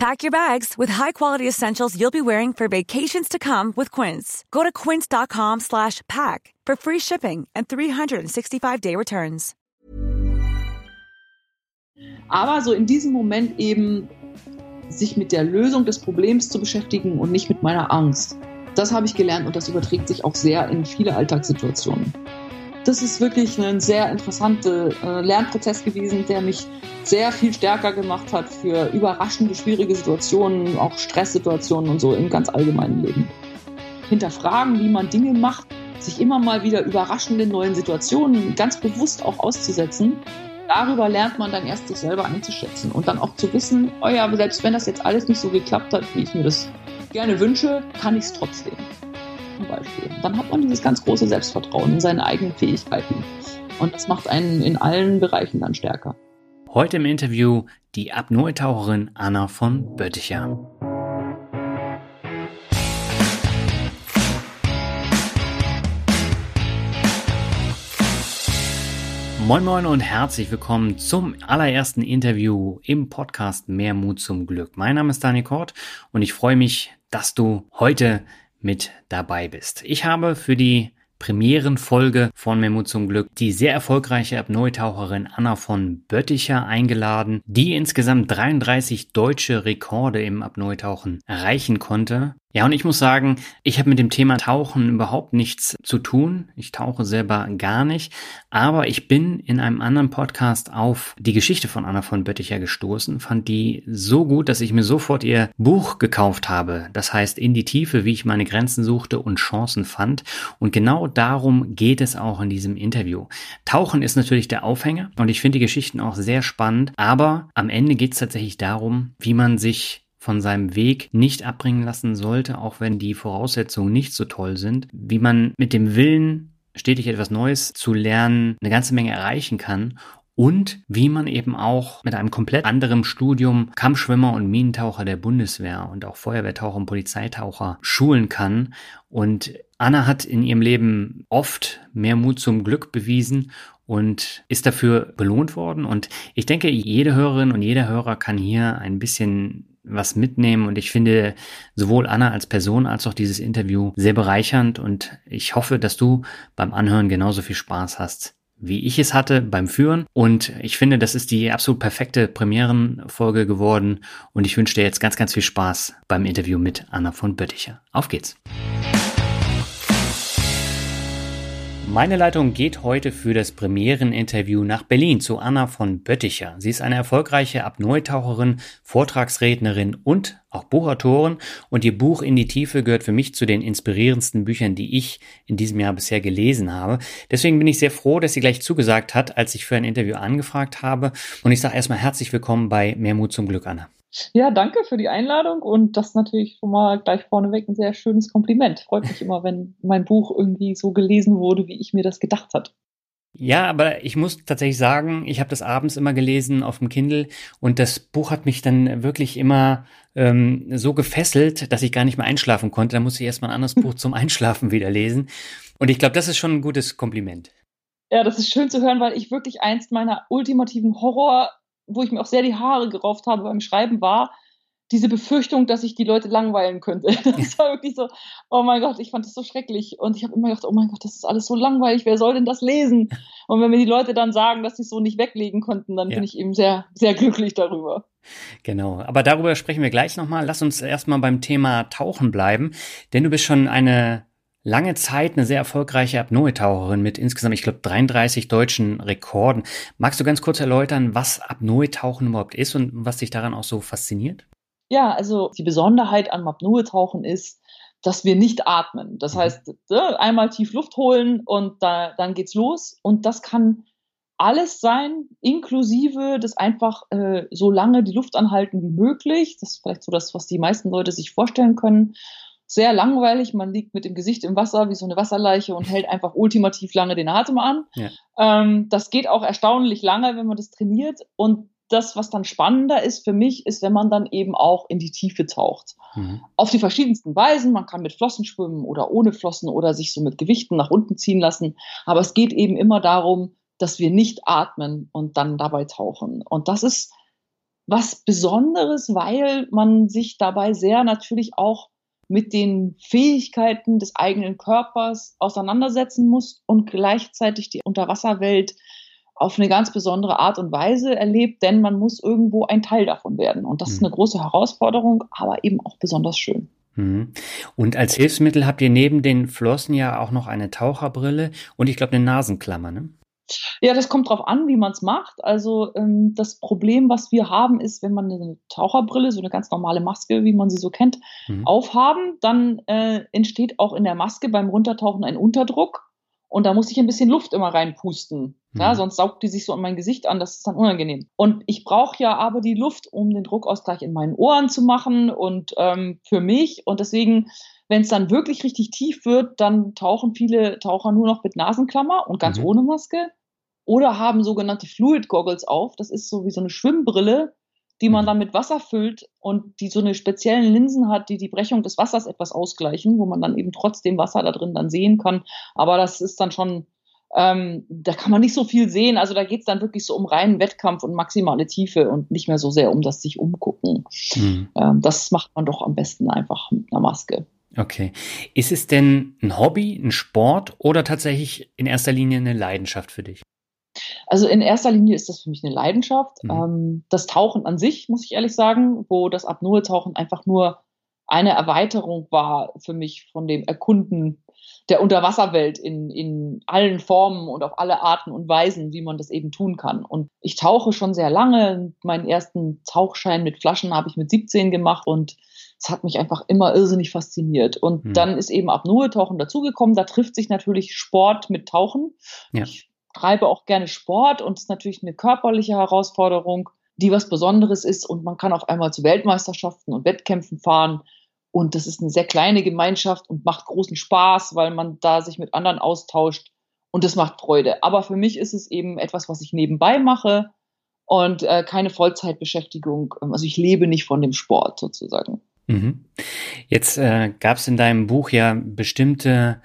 Pack your bags with high-quality essentials you'll be wearing for vacations to come with Quince. Go to quince.com slash pack for free shipping and 365-day returns. Aber so in diesem Moment eben sich mit der Lösung des Problems zu beschäftigen und nicht mit meiner Angst. Das habe ich gelernt und das überträgt sich auch sehr in viele Alltagssituationen. Das ist wirklich ein sehr interessanter äh, Lernprozess gewesen, der mich sehr viel stärker gemacht hat für überraschende, schwierige Situationen, auch Stresssituationen und so im ganz allgemeinen Leben. Hinterfragen, wie man Dinge macht, sich immer mal wieder überraschenden neuen Situationen ganz bewusst auch auszusetzen. Darüber lernt man dann erst sich selber einzuschätzen und dann auch zu wissen, oh ja, selbst wenn das jetzt alles nicht so geklappt hat, wie ich mir das gerne wünsche, kann ich es trotzdem. Zum Beispiel. Dann hat man dieses ganz große Selbstvertrauen in seine eigenen Fähigkeiten. Und das macht einen in allen Bereichen dann stärker. Heute im Interview die Apnoe-Taucherin Anna von Bötticher. Moin Moin und herzlich willkommen zum allerersten Interview im Podcast Mehr Mut zum Glück. Mein Name ist Dani Kort und ich freue mich, dass du heute mit dabei bist. Ich habe für die Premierenfolge von Memo zum Glück die sehr erfolgreiche Apnoe-Taucherin Anna von Bötticher eingeladen, die insgesamt 33 deutsche Rekorde im Apnoe-Tauchen erreichen konnte. Ja, und ich muss sagen, ich habe mit dem Thema Tauchen überhaupt nichts zu tun. Ich tauche selber gar nicht. Aber ich bin in einem anderen Podcast auf die Geschichte von Anna von Bötticher gestoßen, fand die so gut, dass ich mir sofort ihr Buch gekauft habe. Das heißt, in die Tiefe, wie ich meine Grenzen suchte und Chancen fand. Und genau darum geht es auch in diesem Interview. Tauchen ist natürlich der Aufhänger und ich finde die Geschichten auch sehr spannend. Aber am Ende geht es tatsächlich darum, wie man sich von seinem Weg nicht abbringen lassen sollte, auch wenn die Voraussetzungen nicht so toll sind, wie man mit dem Willen, stetig etwas Neues zu lernen, eine ganze Menge erreichen kann und wie man eben auch mit einem komplett anderen Studium Kampfschwimmer und Minentaucher der Bundeswehr und auch Feuerwehrtaucher und Polizeitaucher schulen kann. Und Anna hat in ihrem Leben oft mehr Mut zum Glück bewiesen und ist dafür belohnt worden. Und ich denke, jede Hörerin und jeder Hörer kann hier ein bisschen was mitnehmen und ich finde sowohl Anna als Person als auch dieses Interview sehr bereichernd und ich hoffe, dass du beim Anhören genauso viel Spaß hast wie ich es hatte beim Führen. Und ich finde, das ist die absolut perfekte Premierenfolge geworden. Und ich wünsche dir jetzt ganz, ganz viel Spaß beim Interview mit Anna von Bötticher. Auf geht's! Meine Leitung geht heute für das Premiereninterview nach Berlin zu Anna von Bötticher. Sie ist eine erfolgreiche Apnoe-Taucherin, Vortragsrednerin und auch Buchautorin und ihr Buch In die Tiefe gehört für mich zu den inspirierendsten Büchern, die ich in diesem Jahr bisher gelesen habe. Deswegen bin ich sehr froh, dass sie gleich zugesagt hat, als ich für ein Interview angefragt habe. Und ich sage erstmal herzlich willkommen bei Mehr Mut zum Glück, Anna. Ja, danke für die Einladung und das natürlich schon mal gleich vorneweg ein sehr schönes Kompliment. Freut mich immer, wenn mein Buch irgendwie so gelesen wurde, wie ich mir das gedacht hat. Ja, aber ich muss tatsächlich sagen, ich habe das abends immer gelesen auf dem Kindle und das Buch hat mich dann wirklich immer ähm, so gefesselt, dass ich gar nicht mehr einschlafen konnte. Da musste ich erstmal ein anderes Buch zum Einschlafen wieder lesen. Und ich glaube, das ist schon ein gutes Kompliment. Ja, das ist schön zu hören, weil ich wirklich einst meiner ultimativen Horror wo ich mir auch sehr die Haare gerauft habe beim Schreiben, war diese Befürchtung, dass ich die Leute langweilen könnte. Das war wirklich so, oh mein Gott, ich fand das so schrecklich. Und ich habe immer gedacht, oh mein Gott, das ist alles so langweilig, wer soll denn das lesen? Und wenn mir die Leute dann sagen, dass sie es so nicht weglegen konnten, dann ja. bin ich eben sehr, sehr glücklich darüber. Genau, aber darüber sprechen wir gleich nochmal. Lass uns erstmal beim Thema Tauchen bleiben, denn du bist schon eine lange Zeit eine sehr erfolgreiche Apnoe-Taucherin mit insgesamt, ich glaube, 33 deutschen Rekorden. Magst du ganz kurz erläutern, was Apnoe-Tauchen überhaupt ist und was dich daran auch so fasziniert? Ja, also die Besonderheit am Apnoe-Tauchen ist, dass wir nicht atmen. Das mhm. heißt, einmal tief Luft holen und da, dann geht's los. Und das kann alles sein, inklusive das einfach äh, so lange die Luft anhalten wie möglich. Das ist vielleicht so das, was die meisten Leute sich vorstellen können sehr langweilig. Man liegt mit dem Gesicht im Wasser wie so eine Wasserleiche und hält einfach ultimativ lange den Atem an. Ja. Ähm, das geht auch erstaunlich lange, wenn man das trainiert. Und das, was dann spannender ist für mich, ist, wenn man dann eben auch in die Tiefe taucht. Mhm. Auf die verschiedensten Weisen. Man kann mit Flossen schwimmen oder ohne Flossen oder sich so mit Gewichten nach unten ziehen lassen. Aber es geht eben immer darum, dass wir nicht atmen und dann dabei tauchen. Und das ist was Besonderes, weil man sich dabei sehr natürlich auch mit den Fähigkeiten des eigenen Körpers auseinandersetzen muss und gleichzeitig die Unterwasserwelt auf eine ganz besondere Art und Weise erlebt, denn man muss irgendwo ein Teil davon werden. Und das mhm. ist eine große Herausforderung, aber eben auch besonders schön. Mhm. Und als Hilfsmittel habt ihr neben den Flossen ja auch noch eine Taucherbrille und ich glaube eine Nasenklammer, ne? Ja, das kommt drauf an, wie man es macht. Also ähm, das Problem, was wir haben, ist, wenn man eine Taucherbrille, so eine ganz normale Maske, wie man sie so kennt, mhm. aufhaben, dann äh, entsteht auch in der Maske beim Runtertauchen ein Unterdruck. Und da muss ich ein bisschen Luft immer reinpusten. Mhm. Ja, sonst saugt die sich so an mein Gesicht an, das ist dann unangenehm. Und ich brauche ja aber die Luft, um den Druckausgleich in meinen Ohren zu machen und ähm, für mich. Und deswegen wenn es dann wirklich richtig tief wird, dann tauchen viele Taucher nur noch mit Nasenklammer und ganz mhm. ohne Maske oder haben sogenannte Fluid Goggles auf. Das ist so wie so eine Schwimmbrille, die man mhm. dann mit Wasser füllt und die so eine speziellen Linsen hat, die die Brechung des Wassers etwas ausgleichen, wo man dann eben trotzdem Wasser da drin dann sehen kann. Aber das ist dann schon, ähm, da kann man nicht so viel sehen. Also da geht es dann wirklich so um reinen Wettkampf und maximale Tiefe und nicht mehr so sehr um das sich umgucken. Mhm. Ähm, das macht man doch am besten einfach mit einer Maske. Okay. Ist es denn ein Hobby, ein Sport oder tatsächlich in erster Linie eine Leidenschaft für dich? Also in erster Linie ist das für mich eine Leidenschaft. Mhm. Ähm, das Tauchen an sich, muss ich ehrlich sagen, wo das Apnoe-Tauchen einfach nur eine Erweiterung war für mich von dem Erkunden der Unterwasserwelt in, in allen Formen und auf alle Arten und Weisen, wie man das eben tun kann. Und ich tauche schon sehr lange. Meinen ersten Tauchschein mit Flaschen habe ich mit 17 gemacht und es hat mich einfach immer irrsinnig fasziniert. Und hm. dann ist eben Apnoe-Tauchen dazugekommen. Da trifft sich natürlich Sport mit Tauchen. Ja. Ich treibe auch gerne Sport und es ist natürlich eine körperliche Herausforderung, die was Besonderes ist und man kann auf einmal zu Weltmeisterschaften und Wettkämpfen fahren und das ist eine sehr kleine Gemeinschaft und macht großen Spaß, weil man da sich mit anderen austauscht und das macht Freude. Aber für mich ist es eben etwas, was ich nebenbei mache und äh, keine Vollzeitbeschäftigung. Also ich lebe nicht von dem Sport sozusagen. Mhm. Jetzt äh, gab es in deinem Buch ja bestimmte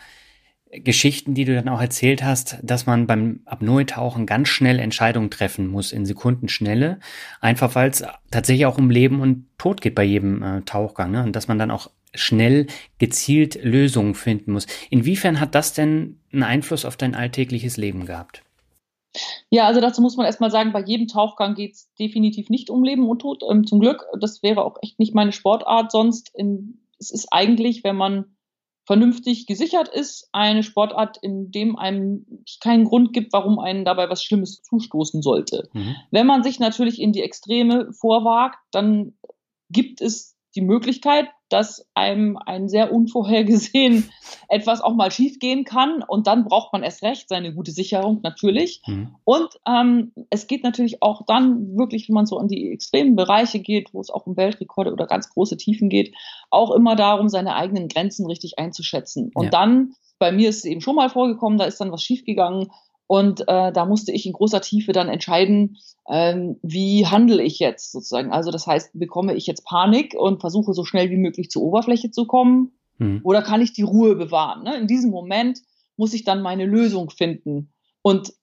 Geschichten, die du dann auch erzählt hast, dass man beim Apnoe-Tauchen ganz schnell Entscheidungen treffen muss, in Sekundenschnelle, einfach weil es tatsächlich auch um Leben und Tod geht bei jedem äh, Tauchgang, ne? und dass man dann auch schnell gezielt Lösungen finden muss. Inwiefern hat das denn einen Einfluss auf dein alltägliches Leben gehabt? Ja, also dazu muss man erstmal sagen, bei jedem Tauchgang geht es definitiv nicht um Leben und Tod. Ähm, zum Glück, das wäre auch echt nicht meine Sportart sonst. In, es ist eigentlich, wenn man vernünftig gesichert ist, eine Sportart, in dem einem keinen Grund gibt, warum einen dabei was Schlimmes zustoßen sollte. Mhm. Wenn man sich natürlich in die Extreme vorwagt, dann gibt es die Möglichkeit, dass einem ein sehr unvorhergesehen etwas auch mal schiefgehen kann und dann braucht man erst recht seine gute Sicherung natürlich. Mhm. Und ähm, es geht natürlich auch dann wirklich, wenn man so an die extremen Bereiche geht, wo es auch um Weltrekorde oder ganz große Tiefen geht, auch immer darum, seine eigenen Grenzen richtig einzuschätzen. Und ja. dann bei mir ist es eben schon mal vorgekommen, da ist dann was schiefgegangen und äh, da musste ich in großer Tiefe dann entscheiden, ähm, wie handle ich jetzt sozusagen. Also das heißt, bekomme ich jetzt Panik und versuche so schnell wie möglich zur Oberfläche zu kommen mhm. oder kann ich die Ruhe bewahren? Ne? In diesem Moment muss ich dann meine Lösung finden. Und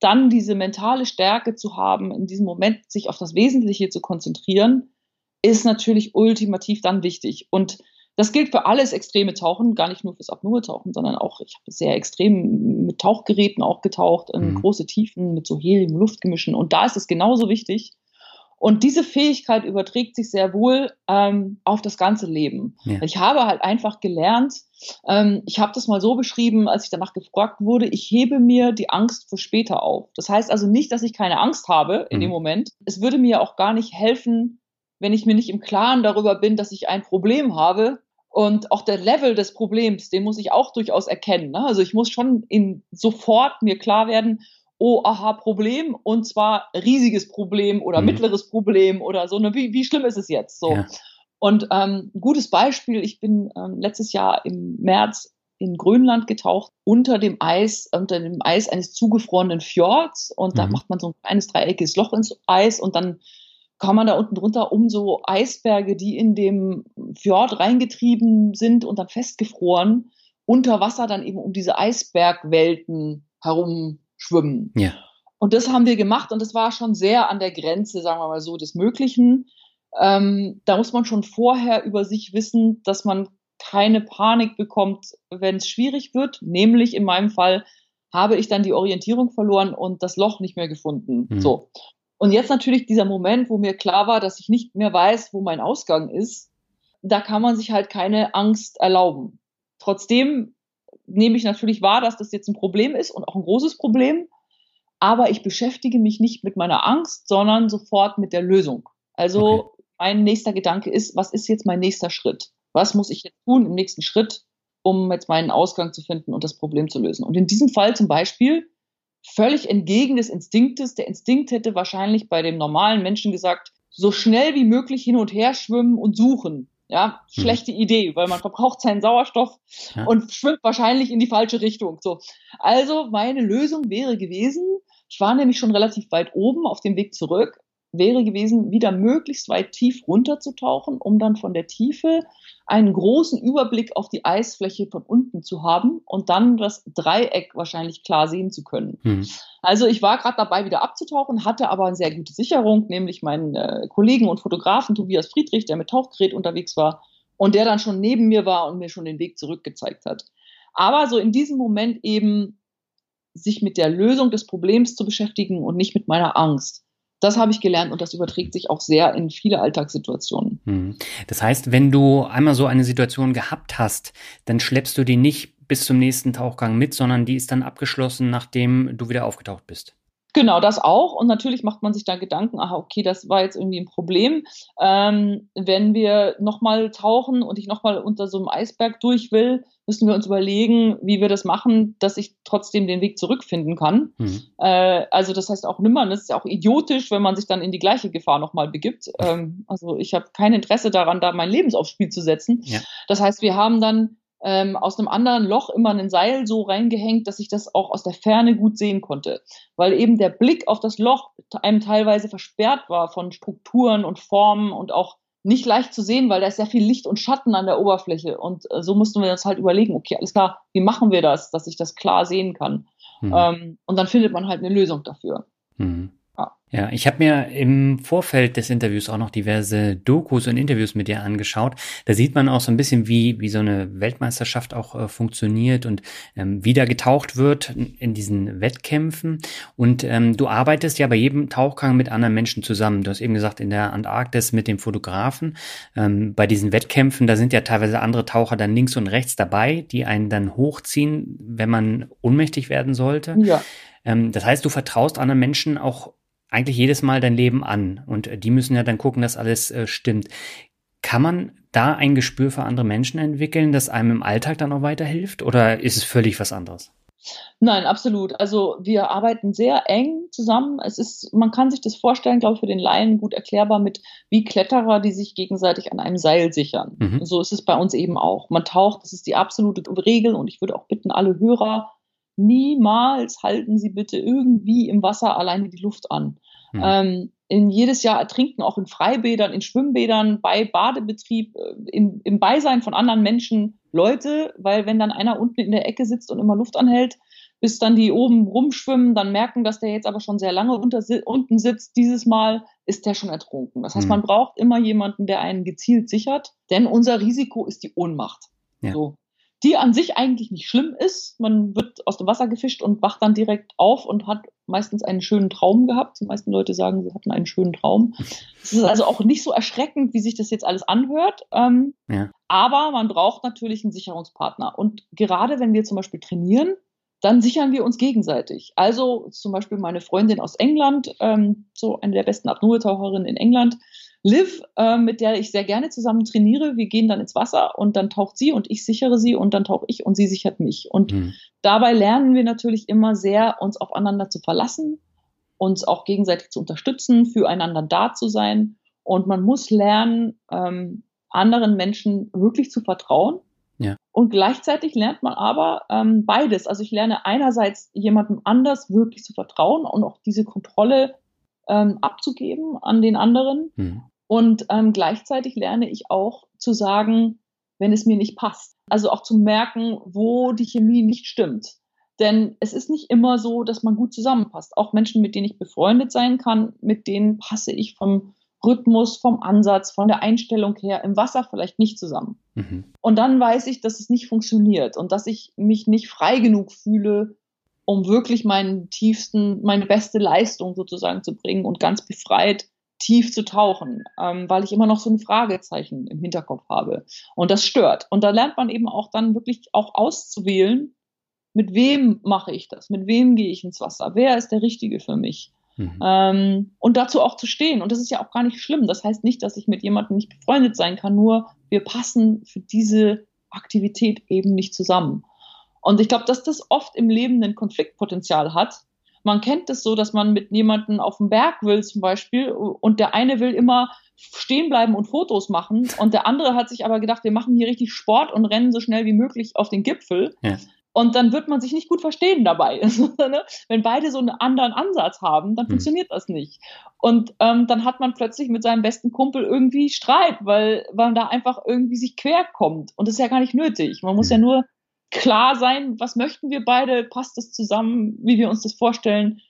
dann diese mentale Stärke zu haben, in diesem Moment sich auf das Wesentliche zu konzentrieren, ist natürlich ultimativ dann wichtig. Und das gilt für alles extreme Tauchen, gar nicht nur fürs Apnoe-Tauchen, sondern auch, ich habe sehr extrem mit Tauchgeräten auch getaucht, in mhm. große Tiefen mit so Helium-Luftgemischen. Und da ist es genauso wichtig. Und diese Fähigkeit überträgt sich sehr wohl ähm, auf das ganze Leben. Ja. Ich habe halt einfach gelernt, ähm, ich habe das mal so beschrieben, als ich danach gefragt wurde, ich hebe mir die Angst für später auf. Das heißt also nicht, dass ich keine Angst habe in mhm. dem Moment. Es würde mir auch gar nicht helfen, wenn ich mir nicht im Klaren darüber bin, dass ich ein Problem habe, und auch der Level des Problems, den muss ich auch durchaus erkennen. Ne? Also ich muss schon in, sofort mir klar werden, oh, aha, Problem und zwar riesiges Problem oder mhm. mittleres Problem oder so. Ne? Wie, wie schlimm ist es jetzt? So. Ja. Und ähm, ein gutes Beispiel, ich bin ähm, letztes Jahr im März in Grönland getaucht, unter dem Eis, unter dem Eis eines zugefrorenen Fjords. Und da mhm. macht man so ein kleines dreieckiges Loch ins Eis und dann kann man da unten drunter um so Eisberge, die in dem Fjord reingetrieben sind und dann festgefroren, unter Wasser dann eben um diese Eisbergwelten herumschwimmen. Ja. Und das haben wir gemacht und das war schon sehr an der Grenze, sagen wir mal so, des Möglichen. Ähm, da muss man schon vorher über sich wissen, dass man keine Panik bekommt, wenn es schwierig wird. Nämlich in meinem Fall habe ich dann die Orientierung verloren und das Loch nicht mehr gefunden. Mhm. So. Und jetzt natürlich dieser Moment, wo mir klar war, dass ich nicht mehr weiß, wo mein Ausgang ist, da kann man sich halt keine Angst erlauben. Trotzdem nehme ich natürlich wahr, dass das jetzt ein Problem ist und auch ein großes Problem. Aber ich beschäftige mich nicht mit meiner Angst, sondern sofort mit der Lösung. Also okay. mein nächster Gedanke ist, was ist jetzt mein nächster Schritt? Was muss ich jetzt tun im nächsten Schritt, um jetzt meinen Ausgang zu finden und das Problem zu lösen? Und in diesem Fall zum Beispiel völlig entgegen des Instinktes. Der Instinkt hätte wahrscheinlich bei dem normalen Menschen gesagt, so schnell wie möglich hin und her schwimmen und suchen. Ja, hm. schlechte mhm. Idee, weil man verbraucht seinen Sauerstoff ja. und schwimmt wahrscheinlich in die falsche Richtung. So. Also meine Lösung wäre gewesen, ich war nämlich schon relativ weit oben auf dem Weg zurück, wäre gewesen, wieder möglichst weit tief runterzutauchen, um dann von der Tiefe einen großen Überblick auf die Eisfläche von unten zu haben und dann das Dreieck wahrscheinlich klar sehen zu können. Mhm. Also ich war gerade dabei, wieder abzutauchen, hatte aber eine sehr gute Sicherung, nämlich meinen äh, Kollegen und Fotografen Tobias Friedrich, der mit Tauchgerät unterwegs war und der dann schon neben mir war und mir schon den Weg zurückgezeigt hat. Aber so in diesem Moment eben sich mit der Lösung des Problems zu beschäftigen und nicht mit meiner Angst. Das habe ich gelernt und das überträgt sich auch sehr in viele Alltagssituationen. Hm. Das heißt, wenn du einmal so eine Situation gehabt hast, dann schleppst du die nicht bis zum nächsten Tauchgang mit, sondern die ist dann abgeschlossen, nachdem du wieder aufgetaucht bist. Genau, das auch. Und natürlich macht man sich da Gedanken, aha, okay, das war jetzt irgendwie ein Problem. Ähm, wenn wir nochmal tauchen und ich nochmal unter so einem Eisberg durch will, müssen wir uns überlegen, wie wir das machen, dass ich trotzdem den Weg zurückfinden kann. Mhm. Äh, also das heißt auch nimmer, das ist ja auch idiotisch, wenn man sich dann in die gleiche Gefahr nochmal begibt. Ähm, also ich habe kein Interesse daran, da mein Leben aufs Spiel zu setzen. Ja. Das heißt, wir haben dann ähm, aus einem anderen Loch immer ein Seil so reingehängt, dass ich das auch aus der Ferne gut sehen konnte. Weil eben der Blick auf das Loch einem teilweise versperrt war von Strukturen und Formen und auch nicht leicht zu sehen, weil da ist sehr viel Licht und Schatten an der Oberfläche. Und äh, so mussten wir uns halt überlegen, okay, alles klar, wie machen wir das, dass ich das klar sehen kann? Mhm. Ähm, und dann findet man halt eine Lösung dafür. Mhm. Ja, ich habe mir im Vorfeld des Interviews auch noch diverse Dokus und Interviews mit dir angeschaut. Da sieht man auch so ein bisschen, wie, wie so eine Weltmeisterschaft auch äh, funktioniert und ähm, wie da getaucht wird in diesen Wettkämpfen. Und ähm, du arbeitest ja bei jedem Tauchgang mit anderen Menschen zusammen. Du hast eben gesagt, in der Antarktis mit dem Fotografen. Ähm, bei diesen Wettkämpfen, da sind ja teilweise andere Taucher dann links und rechts dabei, die einen dann hochziehen, wenn man ohnmächtig werden sollte. Ja. Ähm, das heißt, du vertraust anderen Menschen auch eigentlich jedes Mal dein Leben an und äh, die müssen ja dann gucken, dass alles äh, stimmt. Kann man da ein Gespür für andere Menschen entwickeln, das einem im Alltag dann auch weiterhilft oder ist es völlig was anderes? Nein, absolut. Also wir arbeiten sehr eng zusammen. Es ist, man kann sich das vorstellen, glaube ich, für den Laien gut erklärbar mit wie Kletterer, die sich gegenseitig an einem Seil sichern. Mhm. So ist es bei uns eben auch. Man taucht, das ist die absolute Regel und ich würde auch bitten, alle Hörer niemals halten Sie bitte irgendwie im Wasser alleine die Luft an. Mhm. Ähm, in jedes Jahr ertrinken auch in Freibädern, in Schwimmbädern, bei Badebetrieb, äh, im, im Beisein von anderen Menschen Leute, weil wenn dann einer unten in der Ecke sitzt und immer Luft anhält, bis dann die oben rumschwimmen, dann merken, dass der jetzt aber schon sehr lange unter, unten sitzt. Dieses Mal ist der schon ertrunken. Das heißt, mhm. man braucht immer jemanden, der einen gezielt sichert, denn unser Risiko ist die Ohnmacht. Ja. So die an sich eigentlich nicht schlimm ist. Man wird aus dem Wasser gefischt und wacht dann direkt auf und hat meistens einen schönen Traum gehabt. Die meisten Leute sagen, sie hatten einen schönen Traum. Es ist also auch nicht so erschreckend, wie sich das jetzt alles anhört. Ähm, ja. Aber man braucht natürlich einen Sicherungspartner. Und gerade wenn wir zum Beispiel trainieren, dann sichern wir uns gegenseitig. Also zum Beispiel meine Freundin aus England, ähm, so eine der besten Apnoe-Taucherinnen in England, Liv, äh, mit der ich sehr gerne zusammen trainiere. Wir gehen dann ins Wasser und dann taucht sie und ich sichere sie und dann tauche ich und sie sichert mich. Und mhm. dabei lernen wir natürlich immer sehr, uns aufeinander zu verlassen, uns auch gegenseitig zu unterstützen, füreinander da zu sein. Und man muss lernen, ähm, anderen Menschen wirklich zu vertrauen. Ja. Und gleichzeitig lernt man aber ähm, beides. Also ich lerne einerseits jemandem anders wirklich zu vertrauen und auch diese Kontrolle ähm, abzugeben an den anderen. Mhm. Und ähm, gleichzeitig lerne ich auch zu sagen, wenn es mir nicht passt. Also auch zu merken, wo die Chemie nicht stimmt. Denn es ist nicht immer so, dass man gut zusammenpasst. Auch Menschen, mit denen ich befreundet sein kann, mit denen passe ich vom Rhythmus, vom Ansatz, von der Einstellung her im Wasser vielleicht nicht zusammen. Mhm. Und dann weiß ich, dass es nicht funktioniert und dass ich mich nicht frei genug fühle, um wirklich meinen tiefsten, meine beste Leistung sozusagen zu bringen und ganz befreit tief zu tauchen, ähm, weil ich immer noch so ein Fragezeichen im Hinterkopf habe. Und das stört. Und da lernt man eben auch dann wirklich auch auszuwählen, mit wem mache ich das? Mit wem gehe ich ins Wasser? Wer ist der Richtige für mich? Mhm. Ähm, und dazu auch zu stehen. Und das ist ja auch gar nicht schlimm. Das heißt nicht, dass ich mit jemandem nicht befreundet sein kann, nur wir passen für diese Aktivität eben nicht zusammen. Und ich glaube, dass das oft im Leben ein Konfliktpotenzial hat. Man kennt das so, dass man mit jemandem auf den Berg will zum Beispiel und der eine will immer stehen bleiben und Fotos machen und der andere hat sich aber gedacht, wir machen hier richtig Sport und rennen so schnell wie möglich auf den Gipfel. Ja. Und dann wird man sich nicht gut verstehen dabei. Ne? Wenn beide so einen anderen Ansatz haben, dann mhm. funktioniert das nicht. Und ähm, dann hat man plötzlich mit seinem besten Kumpel irgendwie Streit, weil, weil man da einfach irgendwie sich quer kommt. Und das ist ja gar nicht nötig. Man muss mhm. ja nur klar sein, was möchten wir beide, passt das zusammen, wie wir uns das vorstellen.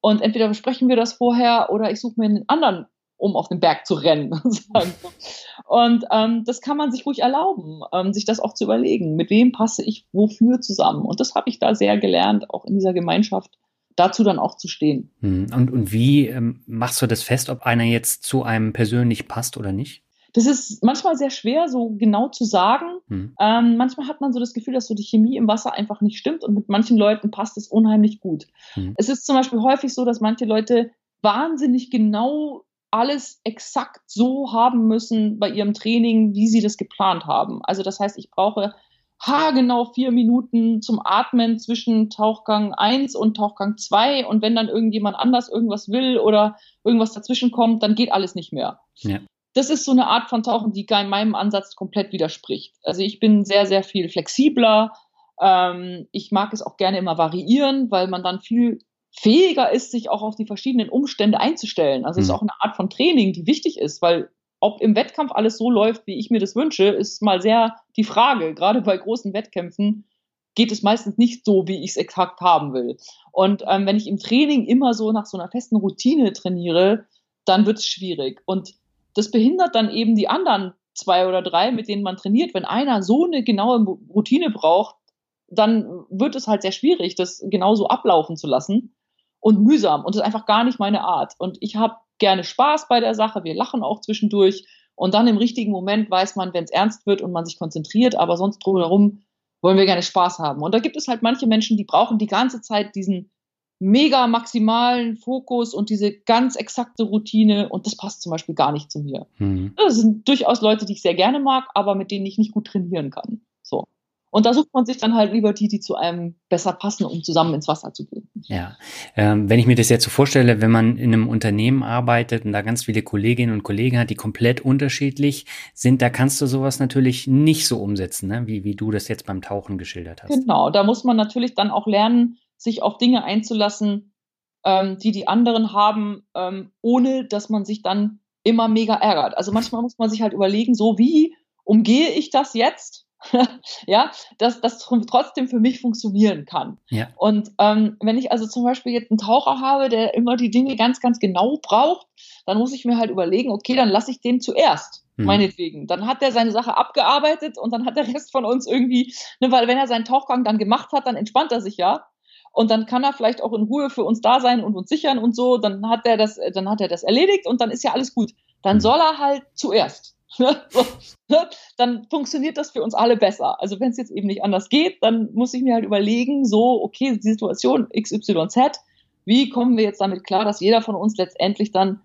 Und entweder besprechen wir das vorher oder ich suche mir einen anderen um auf den Berg zu rennen. und ähm, das kann man sich ruhig erlauben, ähm, sich das auch zu überlegen, mit wem passe ich wofür zusammen. Und das habe ich da sehr gelernt, auch in dieser Gemeinschaft dazu dann auch zu stehen. Hm. Und, und wie ähm, machst du das fest, ob einer jetzt zu einem persönlich passt oder nicht? Das ist manchmal sehr schwer, so genau zu sagen. Hm. Ähm, manchmal hat man so das Gefühl, dass so die Chemie im Wasser einfach nicht stimmt und mit manchen Leuten passt es unheimlich gut. Hm. Es ist zum Beispiel häufig so, dass manche Leute wahnsinnig genau alles exakt so haben müssen bei ihrem Training, wie sie das geplant haben. Also das heißt, ich brauche haargenau vier Minuten zum Atmen zwischen Tauchgang 1 und Tauchgang 2 und wenn dann irgendjemand anders irgendwas will oder irgendwas dazwischen kommt, dann geht alles nicht mehr. Ja. Das ist so eine Art von Tauchen, die in meinem Ansatz komplett widerspricht. Also ich bin sehr, sehr viel flexibler. Ähm, ich mag es auch gerne immer variieren, weil man dann viel fähiger ist, sich auch auf die verschiedenen Umstände einzustellen. Also es ist mhm. auch eine Art von Training, die wichtig ist, weil ob im Wettkampf alles so läuft, wie ich mir das wünsche, ist mal sehr die Frage. Gerade bei großen Wettkämpfen geht es meistens nicht so, wie ich es exakt haben will. Und ähm, wenn ich im Training immer so nach so einer festen Routine trainiere, dann wird es schwierig. Und das behindert dann eben die anderen zwei oder drei, mit denen man trainiert. Wenn einer so eine genaue Routine braucht, dann wird es halt sehr schwierig, das genauso ablaufen zu lassen und mühsam und das ist einfach gar nicht meine Art. Und ich habe gerne Spaß bei der Sache, wir lachen auch zwischendurch und dann im richtigen Moment weiß man, wenn es ernst wird und man sich konzentriert, aber sonst drumherum wollen wir gerne Spaß haben. Und da gibt es halt manche Menschen, die brauchen die ganze Zeit diesen mega maximalen Fokus und diese ganz exakte Routine und das passt zum Beispiel gar nicht zu mir. Mhm. Das sind durchaus Leute, die ich sehr gerne mag, aber mit denen ich nicht gut trainieren kann. So. Und da sucht man sich dann halt lieber die, die zu einem besser passen, um zusammen ins Wasser zu gehen. Ja, ähm, wenn ich mir das jetzt so vorstelle, wenn man in einem Unternehmen arbeitet und da ganz viele Kolleginnen und Kollegen hat, die komplett unterschiedlich sind, da kannst du sowas natürlich nicht so umsetzen, ne? wie, wie du das jetzt beim Tauchen geschildert hast. Genau, da muss man natürlich dann auch lernen, sich auf Dinge einzulassen, ähm, die die anderen haben, ähm, ohne dass man sich dann immer mega ärgert. Also manchmal muss man sich halt überlegen, so wie umgehe ich das jetzt? ja, dass das trotzdem für mich funktionieren kann. Ja. Und ähm, wenn ich also zum Beispiel jetzt einen Taucher habe, der immer die Dinge ganz, ganz genau braucht, dann muss ich mir halt überlegen, okay, dann lasse ich den zuerst. Hm. Meinetwegen. Dann hat er seine Sache abgearbeitet und dann hat der Rest von uns irgendwie, ne, weil wenn er seinen Tauchgang dann gemacht hat, dann entspannt er sich ja. Und dann kann er vielleicht auch in Ruhe für uns da sein und uns sichern und so. Dann hat er das, dann hat er das erledigt und dann ist ja alles gut. Dann hm. soll er halt zuerst. Ne, dann funktioniert das für uns alle besser. Also wenn es jetzt eben nicht anders geht, dann muss ich mir halt überlegen, so, okay, die Situation XYZ, wie kommen wir jetzt damit klar, dass jeder von uns letztendlich dann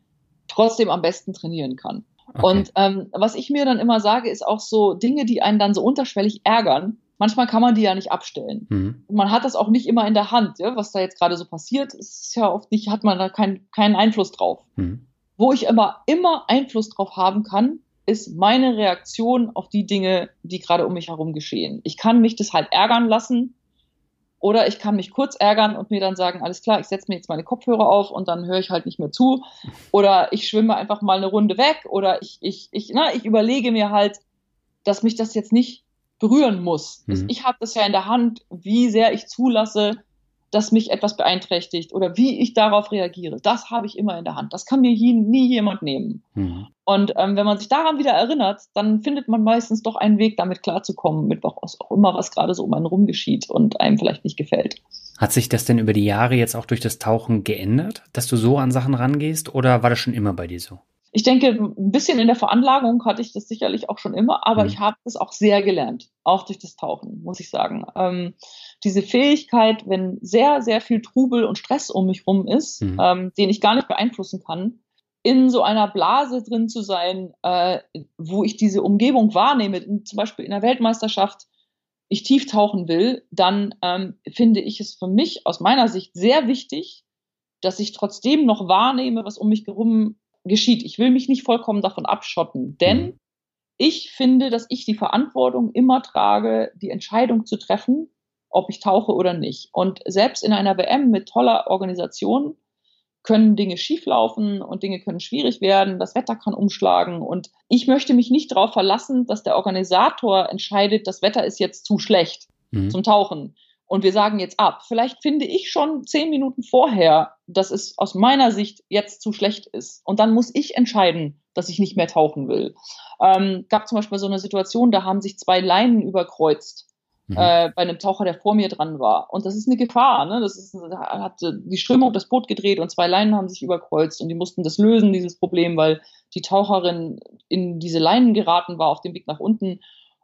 trotzdem am besten trainieren kann. Okay. Und ähm, was ich mir dann immer sage, ist auch so Dinge, die einen dann so unterschwellig ärgern. Manchmal kann man die ja nicht abstellen. Mhm. man hat das auch nicht immer in der Hand, ja, was da jetzt gerade so passiert. Ist ja oft nicht, hat man da kein, keinen Einfluss drauf. Mhm. Wo ich aber immer Einfluss drauf haben kann, ist meine Reaktion auf die Dinge, die gerade um mich herum geschehen. Ich kann mich das halt ärgern lassen oder ich kann mich kurz ärgern und mir dann sagen, alles klar, ich setze mir jetzt meine Kopfhörer auf und dann höre ich halt nicht mehr zu. Oder ich schwimme einfach mal eine Runde weg oder ich, ich, ich, na, ich überlege mir halt, dass mich das jetzt nicht berühren muss. Mhm. Ich habe das ja in der Hand, wie sehr ich zulasse, dass mich etwas beeinträchtigt oder wie ich darauf reagiere. Das habe ich immer in der Hand. Das kann mir nie, jemand nehmen. Mhm. Und ähm, wenn man sich daran wieder erinnert, dann findet man meistens doch einen Weg, damit klarzukommen, mit was auch immer, was gerade so um einen rum geschieht und einem vielleicht nicht gefällt. Hat sich das denn über die Jahre jetzt auch durch das Tauchen geändert, dass du so an Sachen rangehst oder war das schon immer bei dir so? Ich denke, ein bisschen in der Veranlagung hatte ich das sicherlich auch schon immer, aber mhm. ich habe das auch sehr gelernt, auch durch das Tauchen, muss ich sagen. Ähm, diese Fähigkeit, wenn sehr, sehr viel Trubel und Stress um mich rum ist, mhm. ähm, den ich gar nicht beeinflussen kann, in so einer Blase drin zu sein, äh, wo ich diese Umgebung wahrnehme, zum Beispiel in der Weltmeisterschaft, ich tief tauchen will, dann ähm, finde ich es für mich aus meiner Sicht sehr wichtig, dass ich trotzdem noch wahrnehme, was um mich herum geschieht. Ich will mich nicht vollkommen davon abschotten, denn mhm. ich finde, dass ich die Verantwortung immer trage, die Entscheidung zu treffen, ob ich tauche oder nicht. Und selbst in einer WM mit toller Organisation können Dinge schieflaufen und Dinge können schwierig werden, das Wetter kann umschlagen und ich möchte mich nicht darauf verlassen, dass der Organisator entscheidet, das Wetter ist jetzt zu schlecht mhm. zum Tauchen und wir sagen jetzt ab. Vielleicht finde ich schon zehn Minuten vorher, dass es aus meiner Sicht jetzt zu schlecht ist. Und dann muss ich entscheiden, dass ich nicht mehr tauchen will. Ähm, gab zum Beispiel so eine Situation, da haben sich zwei Leinen überkreuzt. Mhm. Äh, bei einem Taucher, der vor mir dran war. Und das ist eine Gefahr. Ne? Das ist, hat die Strömung das Boot gedreht und zwei Leinen haben sich überkreuzt und die mussten das lösen, dieses Problem, weil die Taucherin in diese Leinen geraten war auf dem Weg nach unten.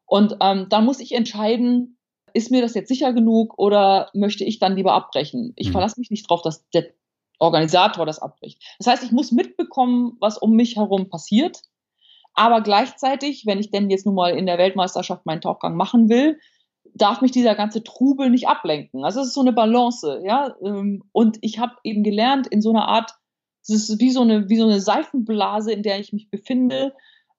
Und ähm, dann muss ich entscheiden, ist mir das jetzt sicher genug oder möchte ich dann lieber abbrechen? Ich mhm. verlasse mich nicht darauf, dass der Organisator das abbricht. Das heißt, ich muss mitbekommen, was um mich herum passiert. Aber gleichzeitig, wenn ich denn jetzt nun mal in der Weltmeisterschaft meinen Tauchgang machen will, darf mich dieser ganze Trubel nicht ablenken. Also es ist so eine Balance, ja. Ähm, und ich habe eben gelernt, in so einer Art, es ist wie so eine, wie so eine Seifenblase, in der ich mich befinde,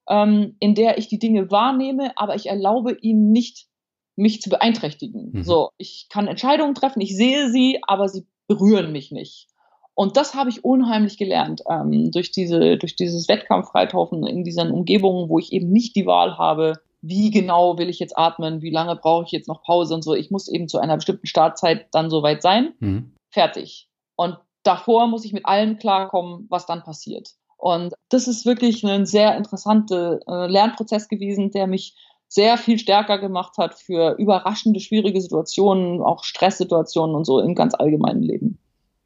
ähm, in der ich die Dinge wahrnehme, aber ich erlaube ihnen nicht mich zu beeinträchtigen. Mhm. So, ich kann Entscheidungen treffen, ich sehe sie, aber sie berühren mich nicht. Und das habe ich unheimlich gelernt ähm, durch diese, durch dieses Wettkampffreitauchen in diesen Umgebungen, wo ich eben nicht die Wahl habe, wie genau will ich jetzt atmen, wie lange brauche ich jetzt noch Pause und so. Ich muss eben zu einer bestimmten Startzeit dann soweit sein. Mhm. Fertig. Und davor muss ich mit allem klarkommen, was dann passiert. Und das ist wirklich ein sehr interessanter äh, Lernprozess gewesen, der mich sehr viel stärker gemacht hat für überraschende, schwierige Situationen, auch Stresssituationen und so im ganz allgemeinen Leben.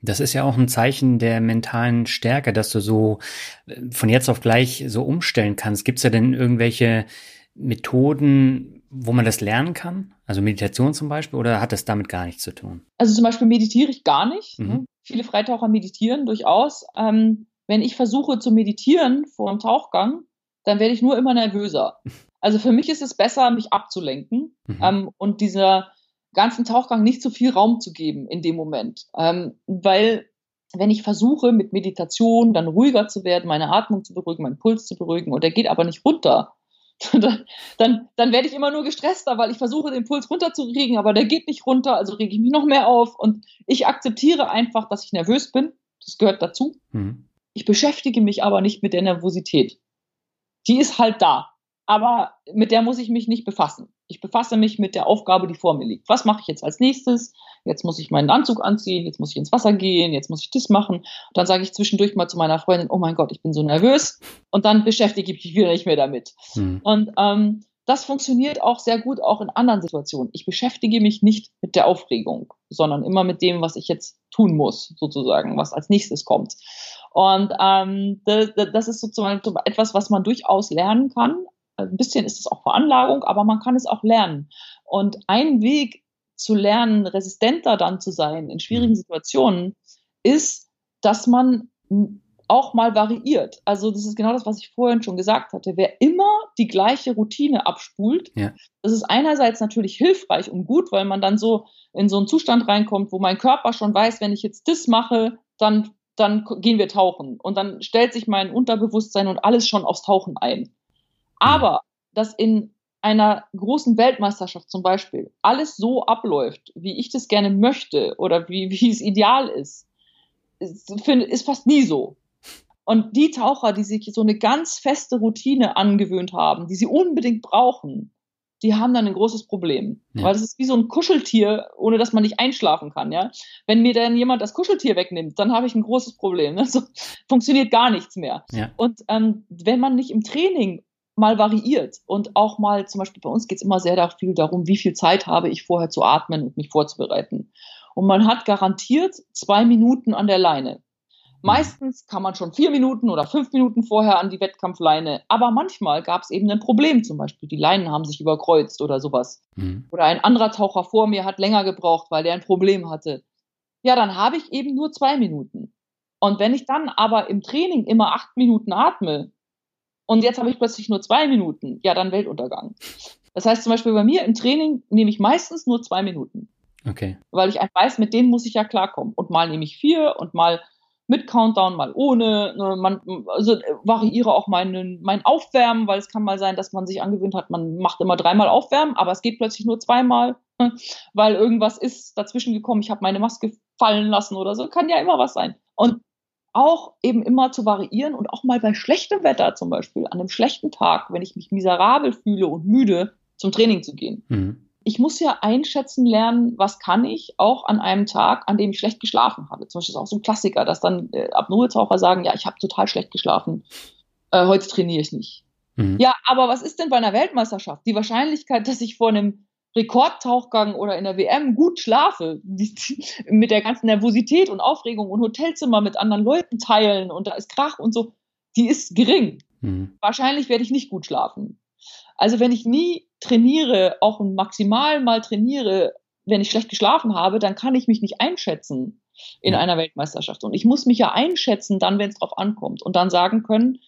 Das ist ja auch ein Zeichen der mentalen Stärke, dass du so äh, von jetzt auf gleich so umstellen kannst. Gibt es da denn irgendwelche Methoden, wo man das lernen kann? Also Meditation zum Beispiel, oder hat das damit gar nichts zu tun? Also zum Beispiel meditiere ich gar nicht. Mhm. Viele Freitaucher meditieren durchaus. Ähm, wenn ich versuche zu meditieren vor einem Tauchgang, dann werde ich nur immer nervöser. Also für mich ist es besser, mich abzulenken mhm. ähm, und dieser ganzen Tauchgang nicht so viel Raum zu geben in dem Moment. Ähm, weil wenn ich versuche, mit Meditation dann ruhiger zu werden, meine Atmung zu beruhigen, meinen Puls zu beruhigen, und der geht aber nicht runter, dann, dann, dann werde ich immer nur gestresster, weil ich versuche, den Puls runterzukriegen, aber der geht nicht runter, also rege ich mich noch mehr auf. Und ich akzeptiere einfach, dass ich nervös bin. Das gehört dazu. Mhm. Ich beschäftige mich aber nicht mit der Nervosität. Die ist halt da aber mit der muss ich mich nicht befassen. Ich befasse mich mit der Aufgabe, die vor mir liegt. Was mache ich jetzt als nächstes? Jetzt muss ich meinen Anzug anziehen, jetzt muss ich ins Wasser gehen, jetzt muss ich das machen. Und dann sage ich zwischendurch mal zu meiner Freundin, oh mein Gott, ich bin so nervös. Und dann beschäftige ich mich wieder nicht mehr damit. Mhm. Und ähm, das funktioniert auch sehr gut auch in anderen Situationen. Ich beschäftige mich nicht mit der Aufregung, sondern immer mit dem, was ich jetzt tun muss, sozusagen, was als nächstes kommt. Und ähm, das, das ist sozusagen etwas, was man durchaus lernen kann, ein bisschen ist es auch Veranlagung, aber man kann es auch lernen. Und ein Weg zu lernen, resistenter dann zu sein in schwierigen mhm. Situationen, ist, dass man auch mal variiert. Also das ist genau das, was ich vorhin schon gesagt hatte. Wer immer die gleiche Routine abspult, ja. das ist einerseits natürlich hilfreich und gut, weil man dann so in so einen Zustand reinkommt, wo mein Körper schon weiß, wenn ich jetzt das mache, dann, dann gehen wir tauchen. Und dann stellt sich mein Unterbewusstsein und alles schon aufs Tauchen ein. Aber dass in einer großen Weltmeisterschaft zum Beispiel alles so abläuft, wie ich das gerne möchte oder wie, wie es ideal ist, ist, ist fast nie so. Und die Taucher, die sich so eine ganz feste Routine angewöhnt haben, die sie unbedingt brauchen, die haben dann ein großes Problem. Ja. Weil das ist wie so ein Kuscheltier, ohne dass man nicht einschlafen kann, ja. Wenn mir dann jemand das Kuscheltier wegnimmt, dann habe ich ein großes Problem. Ne? So funktioniert gar nichts mehr. Ja. Und ähm, wenn man nicht im Training mal variiert und auch mal, zum Beispiel bei uns geht es immer sehr viel darum, wie viel Zeit habe ich vorher zu atmen und mich vorzubereiten. Und man hat garantiert zwei Minuten an der Leine. Meistens kann man schon vier Minuten oder fünf Minuten vorher an die Wettkampfleine, aber manchmal gab es eben ein Problem, zum Beispiel die Leinen haben sich überkreuzt oder sowas. Mhm. Oder ein anderer Taucher vor mir hat länger gebraucht, weil der ein Problem hatte. Ja, dann habe ich eben nur zwei Minuten. Und wenn ich dann aber im Training immer acht Minuten atme und jetzt habe ich plötzlich nur zwei Minuten, ja, dann Weltuntergang. Das heißt zum Beispiel bei mir im Training nehme ich meistens nur zwei Minuten. Okay. Weil ich weiß, mit denen muss ich ja klarkommen. Und mal nehme ich vier und mal mit Countdown, mal ohne. Ne, man, also variiere auch meinen, mein Aufwärmen, weil es kann mal sein, dass man sich angewöhnt hat, man macht immer dreimal Aufwärmen, aber es geht plötzlich nur zweimal, weil irgendwas ist dazwischen gekommen, ich habe meine Maske fallen lassen oder so. Kann ja immer was sein. Und auch eben immer zu variieren und auch mal bei schlechtem Wetter zum Beispiel, an einem schlechten Tag, wenn ich mich miserabel fühle und müde, zum Training zu gehen. Mhm ich muss ja einschätzen lernen, was kann ich auch an einem Tag, an dem ich schlecht geschlafen habe. Zum Beispiel ist auch so ein Klassiker, dass dann äh, Apnoe-Taucher sagen, ja, ich habe total schlecht geschlafen, äh, heute trainiere ich nicht. Mhm. Ja, aber was ist denn bei einer Weltmeisterschaft? Die Wahrscheinlichkeit, dass ich vor einem Rekordtauchgang oder in der WM gut schlafe, mit der ganzen Nervosität und Aufregung und Hotelzimmer mit anderen Leuten teilen und da ist Krach und so, die ist gering. Mhm. Wahrscheinlich werde ich nicht gut schlafen. Also wenn ich nie trainiere, auch maximal mal trainiere, wenn ich schlecht geschlafen habe, dann kann ich mich nicht einschätzen in ja. einer Weltmeisterschaft. Und ich muss mich ja einschätzen, dann, wenn es drauf ankommt und dann sagen können,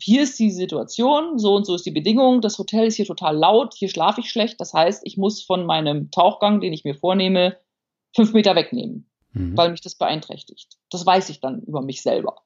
hier ist die Situation, so und so ist die Bedingung, das Hotel ist hier total laut, hier schlafe ich schlecht, das heißt, ich muss von meinem Tauchgang, den ich mir vornehme, fünf Meter wegnehmen, mhm. weil mich das beeinträchtigt. Das weiß ich dann über mich selber.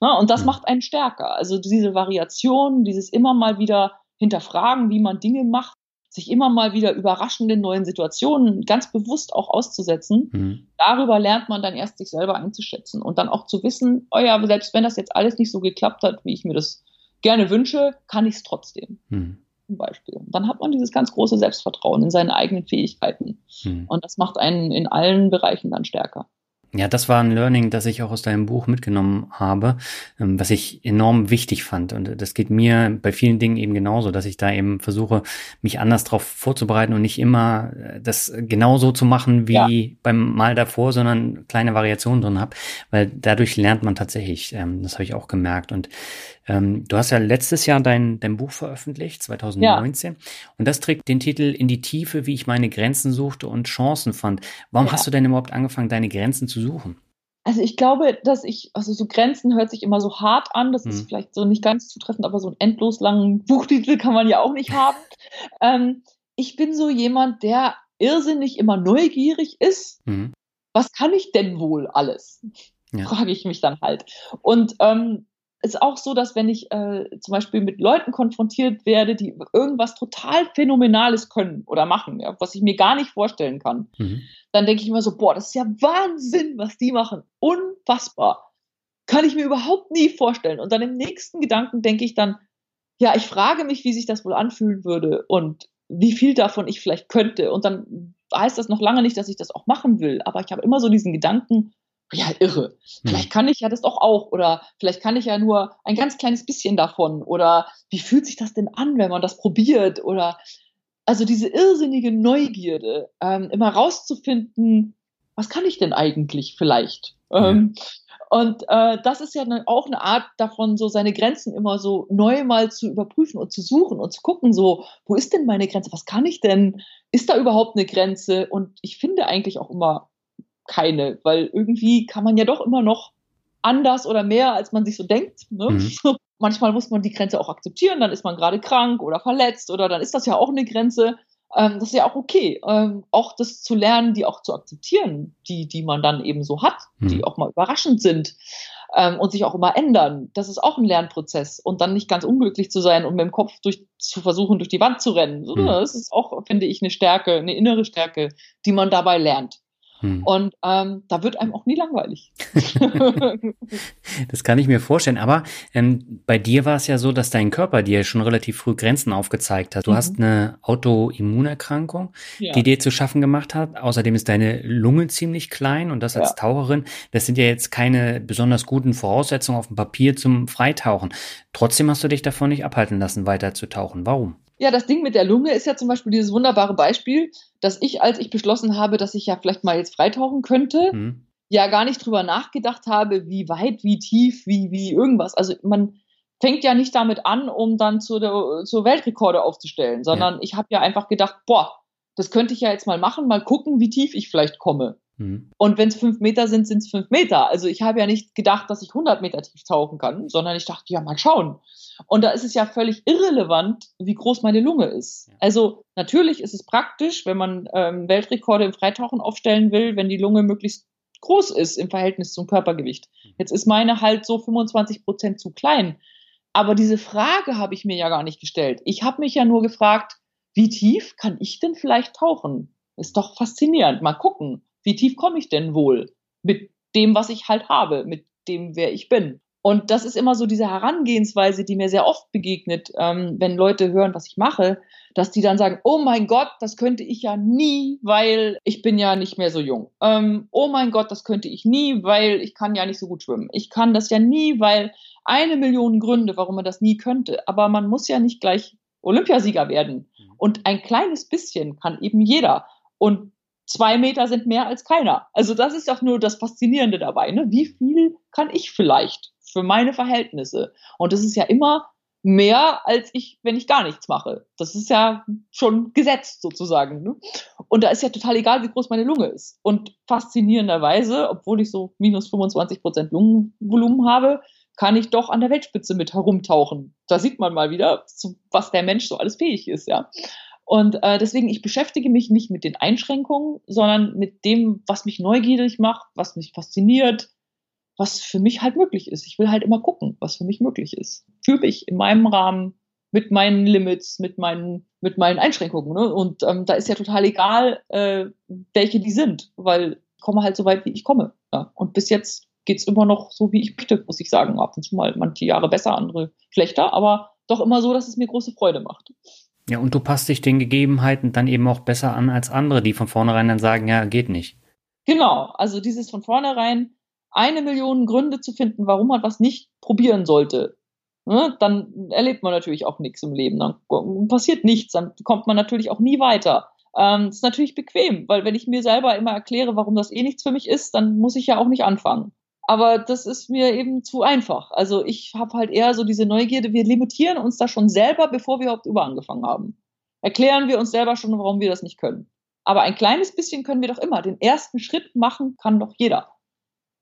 Na, und das mhm. macht einen stärker. Also diese Variation, dieses immer mal wieder hinterfragen, wie man Dinge macht, sich immer mal wieder überraschende neuen Situationen ganz bewusst auch auszusetzen. Mhm. Darüber lernt man dann erst sich selber einzuschätzen und dann auch zu wissen, oh ja, selbst wenn das jetzt alles nicht so geklappt hat, wie ich mir das gerne wünsche, kann ich es trotzdem. Mhm. Zum Beispiel. Dann hat man dieses ganz große Selbstvertrauen in seine eigenen Fähigkeiten. Mhm. Und das macht einen in allen Bereichen dann stärker. Ja, das war ein Learning, das ich auch aus deinem Buch mitgenommen habe, ähm, was ich enorm wichtig fand. Und das geht mir bei vielen Dingen eben genauso, dass ich da eben versuche, mich anders darauf vorzubereiten und nicht immer äh, das genauso zu machen wie ja. beim Mal davor, sondern kleine Variationen drin habe, weil dadurch lernt man tatsächlich. Ähm, das habe ich auch gemerkt. Und ähm, du hast ja letztes Jahr dein, dein Buch veröffentlicht, 2019, ja. und das trägt den Titel In die Tiefe, wie ich meine Grenzen suchte und Chancen fand. Warum ja. hast du denn überhaupt angefangen, deine Grenzen zu suchen? Also ich glaube, dass ich, also so Grenzen hört sich immer so hart an, das hm. ist vielleicht so nicht ganz zutreffend, aber so einen endlos langen Buchtitel kann man ja auch nicht haben. ähm, ich bin so jemand, der irrsinnig immer neugierig ist. Hm. Was kann ich denn wohl alles? Ja. Frage ich mich dann halt. Und ähm, ist auch so, dass wenn ich äh, zum Beispiel mit Leuten konfrontiert werde, die irgendwas total Phänomenales können oder machen, ja, was ich mir gar nicht vorstellen kann, mhm. dann denke ich immer so, boah, das ist ja Wahnsinn, was die machen. Unfassbar. Kann ich mir überhaupt nie vorstellen. Und dann im nächsten Gedanken denke ich dann, ja, ich frage mich, wie sich das wohl anfühlen würde und wie viel davon ich vielleicht könnte. Und dann heißt das noch lange nicht, dass ich das auch machen will. Aber ich habe immer so diesen Gedanken, ja, irre. Vielleicht hm. kann ich ja das doch auch oder vielleicht kann ich ja nur ein ganz kleines bisschen davon oder wie fühlt sich das denn an, wenn man das probiert oder also diese irrsinnige Neugierde, ähm, immer rauszufinden, was kann ich denn eigentlich vielleicht? Ja. Ähm, und äh, das ist ja auch eine Art davon, so seine Grenzen immer so neu mal zu überprüfen und zu suchen und zu gucken, so, wo ist denn meine Grenze? Was kann ich denn? Ist da überhaupt eine Grenze? Und ich finde eigentlich auch immer keine, weil irgendwie kann man ja doch immer noch anders oder mehr, als man sich so denkt. Ne? Mhm. Manchmal muss man die Grenze auch akzeptieren, dann ist man gerade krank oder verletzt oder dann ist das ja auch eine Grenze. Ähm, das ist ja auch okay. Ähm, auch das zu lernen, die auch zu akzeptieren, die, die man dann eben so hat, mhm. die auch mal überraschend sind. ähm, und sich auch immer ändern. Das ist auch ein Lernprozess und dann nicht ganz unglücklich zu sein und mit dem Kopf durch, zu versuchen, durch die Wand zu rennen. Mhm. Das ist auch, finde ich, eine Stärke, eine innere Stärke, die man dabei lernt. Hm. Und ähm, da wird einem auch nie langweilig. das kann ich mir vorstellen. Aber ähm, bei dir war es ja so, dass dein Körper dir schon relativ früh Grenzen aufgezeigt hat. Du mhm. hast eine Autoimmunerkrankung, ja. die dir zu schaffen gemacht hat. Außerdem ist deine Lunge ziemlich klein und das als ja. Taucherin, das sind ja jetzt keine besonders guten Voraussetzungen auf dem Papier zum Freitauchen. Trotzdem hast du dich davon nicht abhalten lassen, weiter zu tauchen. Warum? Ja, das Ding mit der Lunge ist ja zum Beispiel dieses wunderbare Beispiel, dass ich, als ich beschlossen habe, dass ich ja vielleicht mal jetzt freitauchen könnte, mhm. ja gar nicht drüber nachgedacht habe, wie weit, wie tief, wie, wie irgendwas. Also man fängt ja nicht damit an, um dann zu der, zur Weltrekorde aufzustellen, sondern ja. ich habe ja einfach gedacht, boah, das könnte ich ja jetzt mal machen, mal gucken, wie tief ich vielleicht komme. Mhm. Und wenn es fünf Meter sind, sind es fünf Meter. Also ich habe ja nicht gedacht, dass ich 100 Meter tief tauchen kann, sondern ich dachte, ja, mal schauen. Und da ist es ja völlig irrelevant, wie groß meine Lunge ist. Also natürlich ist es praktisch, wenn man ähm, Weltrekorde im Freitauchen aufstellen will, wenn die Lunge möglichst groß ist im Verhältnis zum Körpergewicht. Mhm. Jetzt ist meine halt so 25 Prozent zu klein. Aber diese Frage habe ich mir ja gar nicht gestellt. Ich habe mich ja nur gefragt, wie tief kann ich denn vielleicht tauchen? Ist doch faszinierend. Mal gucken wie tief komme ich denn wohl mit dem, was ich halt habe, mit dem, wer ich bin. Und das ist immer so diese Herangehensweise, die mir sehr oft begegnet, ähm, wenn Leute hören, was ich mache, dass die dann sagen, oh mein Gott, das könnte ich ja nie, weil ich bin ja nicht mehr so jung. Ähm, oh mein Gott, das könnte ich nie, weil ich kann ja nicht so gut schwimmen. Ich kann das ja nie, weil eine Million Gründe, warum man das nie könnte. Aber man muss ja nicht gleich Olympiasieger werden. Mhm. Und ein kleines bisschen kann eben jeder. Und zwei Meter sind mehr als keiner. Also das ist doch nur das Faszinierende dabei. Ne? Wie viel kann ich vielleicht für meine Verhältnisse? Und das ist ja immer mehr, als ich, wenn ich gar nichts mache. Das ist ja schon gesetzt sozusagen. Ne? Und da ist ja total egal, wie groß meine Lunge ist. Und faszinierenderweise, obwohl ich so minus 25 Prozent Lungenvolumen habe, kann ich doch an der Weltspitze mit herumtauchen. Da sieht man mal wieder, was der Mensch so alles fähig ist, ja. Und äh, deswegen, ich beschäftige mich nicht mit den Einschränkungen, sondern mit dem, was mich neugierig macht, was mich fasziniert, was für mich halt möglich ist. Ich will halt immer gucken, was für mich möglich ist. Für mich in meinem Rahmen, mit meinen Limits, mit meinen, mit meinen Einschränkungen. Ne? Und ähm, da ist ja total egal, äh, welche die sind, weil ich komme halt so weit, wie ich komme. Ja? Und bis jetzt geht's immer noch so, wie ich möchte, muss ich sagen. Ab und zu mal manche Jahre besser, andere schlechter, aber doch immer so, dass es mir große Freude macht. Ja, und du passt dich den Gegebenheiten dann eben auch besser an als andere, die von vornherein dann sagen, ja, geht nicht. Genau, also dieses von vornherein eine Million Gründe zu finden, warum man was nicht probieren sollte. Ne, dann erlebt man natürlich auch nichts im Leben, dann passiert nichts, dann kommt man natürlich auch nie weiter. Ähm, das ist natürlich bequem, weil wenn ich mir selber immer erkläre, warum das eh nichts für mich ist, dann muss ich ja auch nicht anfangen. Aber das ist mir eben zu einfach. Also ich habe halt eher so diese Neugierde, wir limitieren uns da schon selber, bevor wir überhaupt über angefangen haben. Erklären wir uns selber schon, warum wir das nicht können. Aber ein kleines bisschen können wir doch immer. Den ersten Schritt machen kann doch jeder.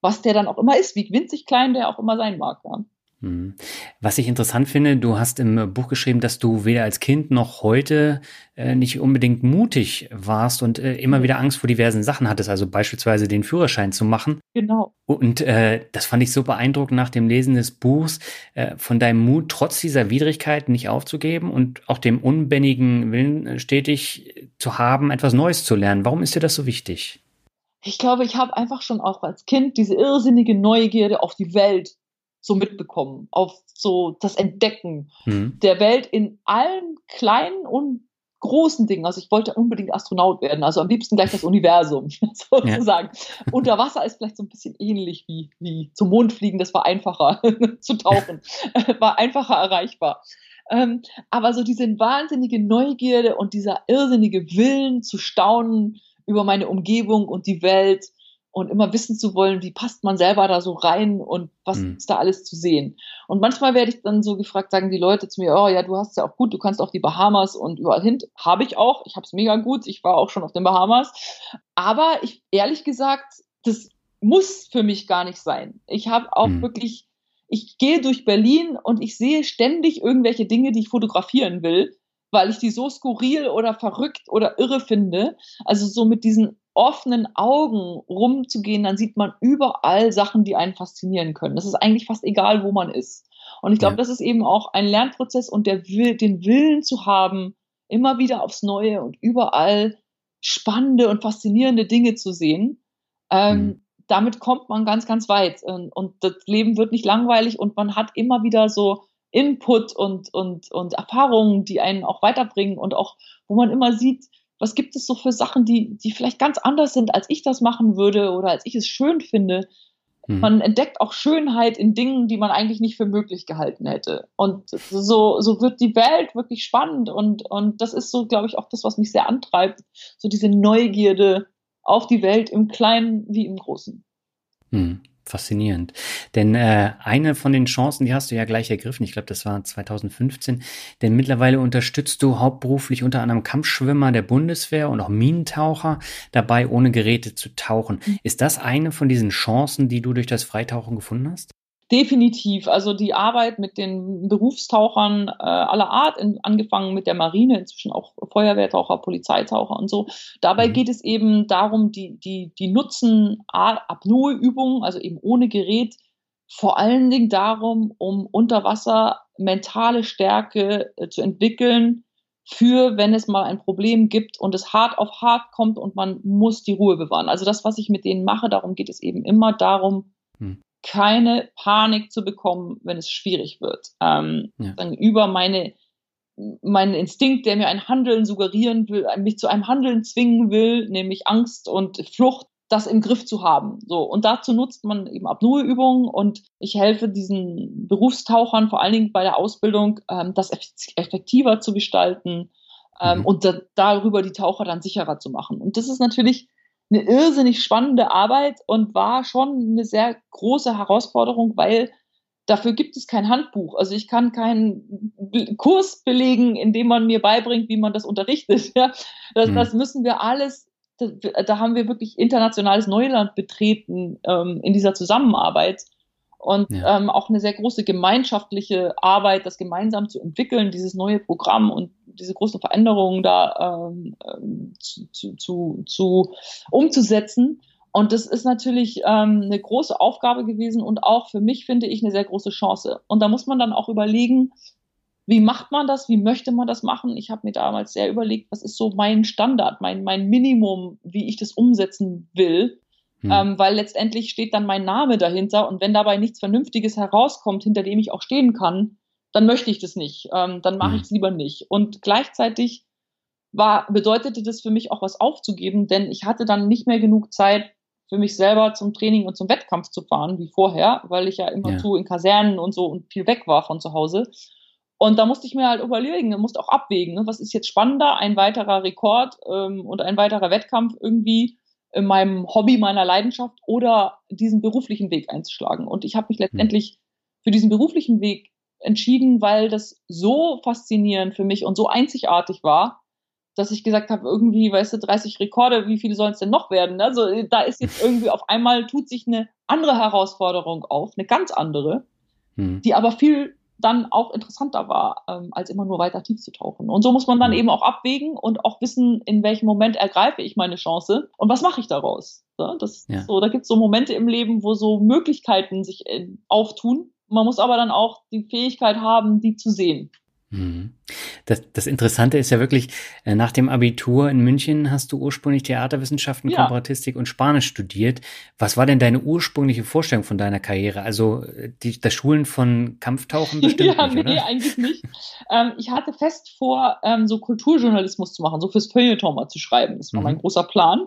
Was der dann auch immer ist, wie winzig klein der auch immer sein mag. Ja. Mhm. Was ich interessant finde, du hast im Buch geschrieben, dass du weder als Kind noch heute äh, nicht unbedingt mutig warst und äh, immer wieder Angst vor diversen Sachen hattest, also beispielsweise den Führerschein zu machen. Genau. Und äh, das fand ich so beeindruckend nach dem Lesen des Buchs, äh, von deinem Mut, trotz dieser Widrigkeiten nicht aufzugeben und auch dem unbändigen Willen äh, stetig zu haben, etwas Neues zu lernen. Warum ist dir das so wichtig? Ich glaube, ich habe einfach schon auch als Kind diese irrsinnige Neugierde auf die Welt so mitbekommen, auf so das Entdecken mhm. der Welt in allen kleinen und großen Dingen. Also ich wollte unbedingt Astronaut werden, also am liebsten gleich das Universum sozusagen. Ja. Unter Wasser ist vielleicht so ein bisschen ähnlich wie, wie zum Mond fliegen, das war einfacher zu tauchen, war einfacher erreichbar. Ähm, aber so diese wahnsinnige Neugierde und dieser irrsinnige Willen zu staunen über meine Umgebung und die Welt, und immer wissen zu wollen, wie passt man selber da so rein und was mhm. ist da alles zu sehen. Und manchmal werde ich dann so gefragt, sagen die Leute zu mir, oh ja, du hast ja auch gut, du kannst auf die Bahamas und überall hin. Habe ich auch, ich habe es mega gut, ich war auch schon auf den Bahamas. Aber ich, ehrlich gesagt, das muss für mich gar nicht sein. Ich habe auch mhm. wirklich, ich gehe durch Berlin und ich sehe ständig irgendwelche Dinge, die ich fotografieren will weil ich die so skurril oder verrückt oder irre finde. Also so mit diesen offenen Augen rumzugehen, dann sieht man überall Sachen, die einen faszinieren können. Das ist eigentlich fast egal, wo man ist. Und ich glaube, ja. das ist eben auch ein Lernprozess und der Will, den Willen zu haben, immer wieder aufs Neue und überall spannende und faszinierende Dinge zu sehen. Ähm, mhm. Damit kommt man ganz, ganz weit. Und, und, das Leben wird nicht langweilig und man hat immer wieder so Input und, und, und Erfahrungen, die einen auch weiterbringen und auch, wo man immer sieht, was gibt es so für Sachen, die, die vielleicht ganz anders sind, als ich das machen würde oder als ich es schön finde. Mhm. Man entdeckt auch Schönheit in Dingen, die man eigentlich nicht für möglich gehalten hätte. Und so, so wird die Welt wirklich spannend. Und, und das ist so, glaube ich, auch das, was mich sehr antreibt. So diese Neugierde auf die Welt im Kleinen wie im Großen. Mhm. Faszinierend. Denn äh, eine von den Chancen, die hast du ja gleich ergriffen, ich glaube, das war 2015, denn mittlerweile unterstützt du hauptberuflich unter anderem Kampfschwimmer der Bundeswehr und auch Minentaucher dabei, ohne Geräte zu tauchen. Mhm. Ist das eine von diesen Chancen, die du durch das Freitauchen gefunden hast? Definitiv. Also die Arbeit mit den Berufstauchern äh, aller Art, in, angefangen mit der Marine, inzwischen auch Feuerwehrtaucher, Polizeitaucher und so. Dabei mhm. geht es eben darum, die, die, die nutzen Apnoe-Übungen, also eben ohne Gerät, vor allen Dingen darum, um unter Wasser mentale Stärke äh, zu entwickeln, für wenn es mal ein Problem gibt und es hart auf hart kommt und man muss die Ruhe bewahren. Also das, was ich mit denen mache, darum geht es eben immer darum, hm keine Panik zu bekommen, wenn es schwierig wird. Ähm, ja. Dann über meine, meinen Instinkt, der mir ein Handeln suggerieren will, mich zu einem Handeln zwingen will, nämlich Angst und Flucht, das im Griff zu haben. So. Und dazu nutzt man eben Apnoe-Übungen und ich helfe diesen Berufstauchern vor allen Dingen bei der Ausbildung, ähm, das effektiver zu gestalten ähm, mhm. und da, darüber die Taucher dann sicherer zu machen. Und das ist natürlich eine irrsinnig spannende Arbeit und war schon eine sehr große Herausforderung, weil dafür gibt es kein Handbuch. Also ich kann keinen Kurs belegen, in dem man mir beibringt, wie man das unterrichtet. Ja, das, mhm. das müssen wir alles, da, da, haben wir wirklich internationales Neuland betreten ähm, in dieser Zusammenarbeit und ja. ähm, auch eine sehr große gemeinschaftliche Arbeit, das gemeinsam zu entwickeln, dieses neue Programm und diese großen Veränderungen da ähm, zu, zu, zu, zu umzusetzen. Und das ist natürlich ähm, eine große Aufgabe gewesen und auch für mich finde ich eine sehr große Chance. Und da muss man dann auch überlegen, wie macht man das? Wie möchte man das machen? Ich habe mir damals sehr überlegt, was ist so mein Standard, mein, mein Minimum, wie ich das umsetzen will. Hm. Ähm, weil letztendlich steht dann mein Name dahinter und wenn dabei nichts Vernünftiges herauskommt, hinter dem ich auch stehen kann, dann möchte ich das nicht. Ähm, dann mache hm. ich es lieber nicht. Und gleichzeitig war, bedeutete das für mich auch was aufzugeben, denn ich hatte dann nicht mehr genug Zeit für mich selber zum Training und zum Wettkampf zu fahren wie vorher, weil ich ja immer ja. zu in Kasernen und so und viel weg war von zu Hause. Und da musste ich mir halt überlegen, musste auch abwägen, ne? was ist jetzt spannender, ein weiterer Rekord ähm, und ein weiterer Wettkampf irgendwie in meinem Hobby, meiner Leidenschaft oder diesen beruflichen Weg einzuschlagen. Und ich habe mich hm. letztendlich für diesen beruflichen Weg entschieden, weil das so faszinierend für mich und so einzigartig war, dass ich gesagt habe, irgendwie, weißt du, 30 Rekorde, wie viele sollen es denn noch werden? Also da ist jetzt irgendwie auf einmal tut sich eine andere Herausforderung auf, eine ganz andere, hm. die aber viel dann auch interessanter war, ähm, als immer nur weiter tief zu tauchen. Und so muss man dann mhm. eben auch abwägen und auch wissen, in welchem Moment ergreife ich meine Chance und was mache ich daraus. Ja, das, ja. So, da gibt es so Momente im Leben, wo so Möglichkeiten sich äh, auftun. Man muss aber dann auch die Fähigkeit haben, die zu sehen. Mhm. Das, das Interessante ist ja wirklich, äh, nach dem Abitur in München hast du ursprünglich Theaterwissenschaften, ja. Komparatistik und Spanisch studiert. Was war denn deine ursprüngliche Vorstellung von deiner Karriere? Also äh, die, das Schulen von Kampftauchen bestimmt ja, nicht, nee, oder? eigentlich nicht. Ähm, ich hatte fest vor, ähm, so Kulturjournalismus zu machen, so fürs Feuilleton mal zu schreiben. Das war mhm. mein großer Plan.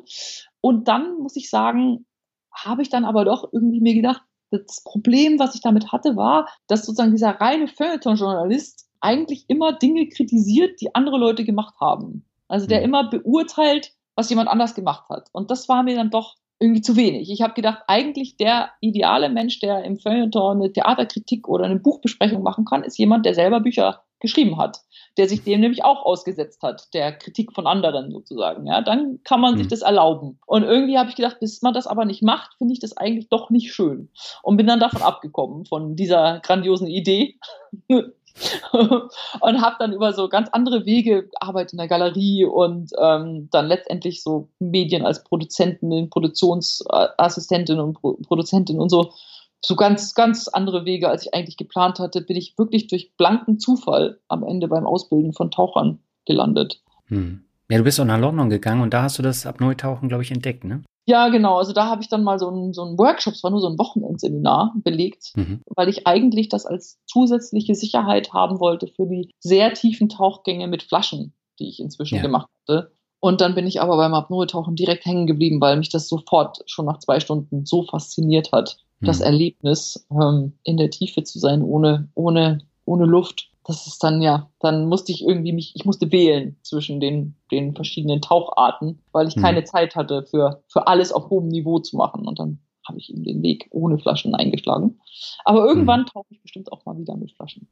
Und dann muss ich sagen, habe ich dann aber doch irgendwie mir gedacht, das Problem, was ich damit hatte, war, dass sozusagen dieser reine Feuilleton-Journalist eigentlich immer Dinge kritisiert, die andere Leute gemacht haben. Also der mhm. immer beurteilt, was jemand anders gemacht hat. Und das war mir dann doch irgendwie zu wenig. Ich habe gedacht, eigentlich der ideale Mensch, der im Feuilleton eine Theaterkritik oder eine Buchbesprechung machen kann, ist jemand, der selber Bücher geschrieben hat, der sich dem nämlich auch ausgesetzt hat, der Kritik von anderen sozusagen. Ja, dann kann man mhm. sich das erlauben. Und irgendwie habe ich gedacht, bis man das aber nicht macht, finde ich das eigentlich doch nicht schön. Und bin dann davon abgekommen, von dieser grandiosen Idee. und habe dann über so ganz andere Wege gearbeitet in der Galerie und ähm, dann letztendlich so Medien als Produzentin, Produktionsassistentin und Pro Produzentin und so so ganz, ganz andere Wege, als ich eigentlich geplant hatte, bin ich wirklich durch blanken Zufall am Ende beim Ausbilden von Tauchern gelandet. Hm. Ja, du bist auch nach London gegangen und da hast du das Apnoe-Tauchen, glaube ich, entdeckt, ne? Ja, genau. Also da habe ich dann mal so ein, so ein Workshop, es war nur so ein Wochenendseminar belegt, mhm. weil ich eigentlich das als zusätzliche Sicherheit haben wollte für die sehr tiefen Tauchgänge mit Flaschen, die ich inzwischen ja. gemacht hatte. Und dann bin ich aber beim Apnoe-Tauchen direkt hängen geblieben, weil mich das sofort schon nach zwei Stunden so fasziniert hat, mhm. das Erlebnis, ähm, in der Tiefe zu sein, ohne, ohne, ohne Luft das ist dann ja, dann musste ich irgendwie mich, ich musste wählen zwischen den, den verschiedenen Taucharten, weil ich mhm. keine Zeit hatte für, für alles auf hohem Niveau zu machen. Und dann habe ich eben den Weg ohne Flaschen eingeschlagen. Aber irgendwann mhm. tauche ich bestimmt auch mal wieder mit Flaschen.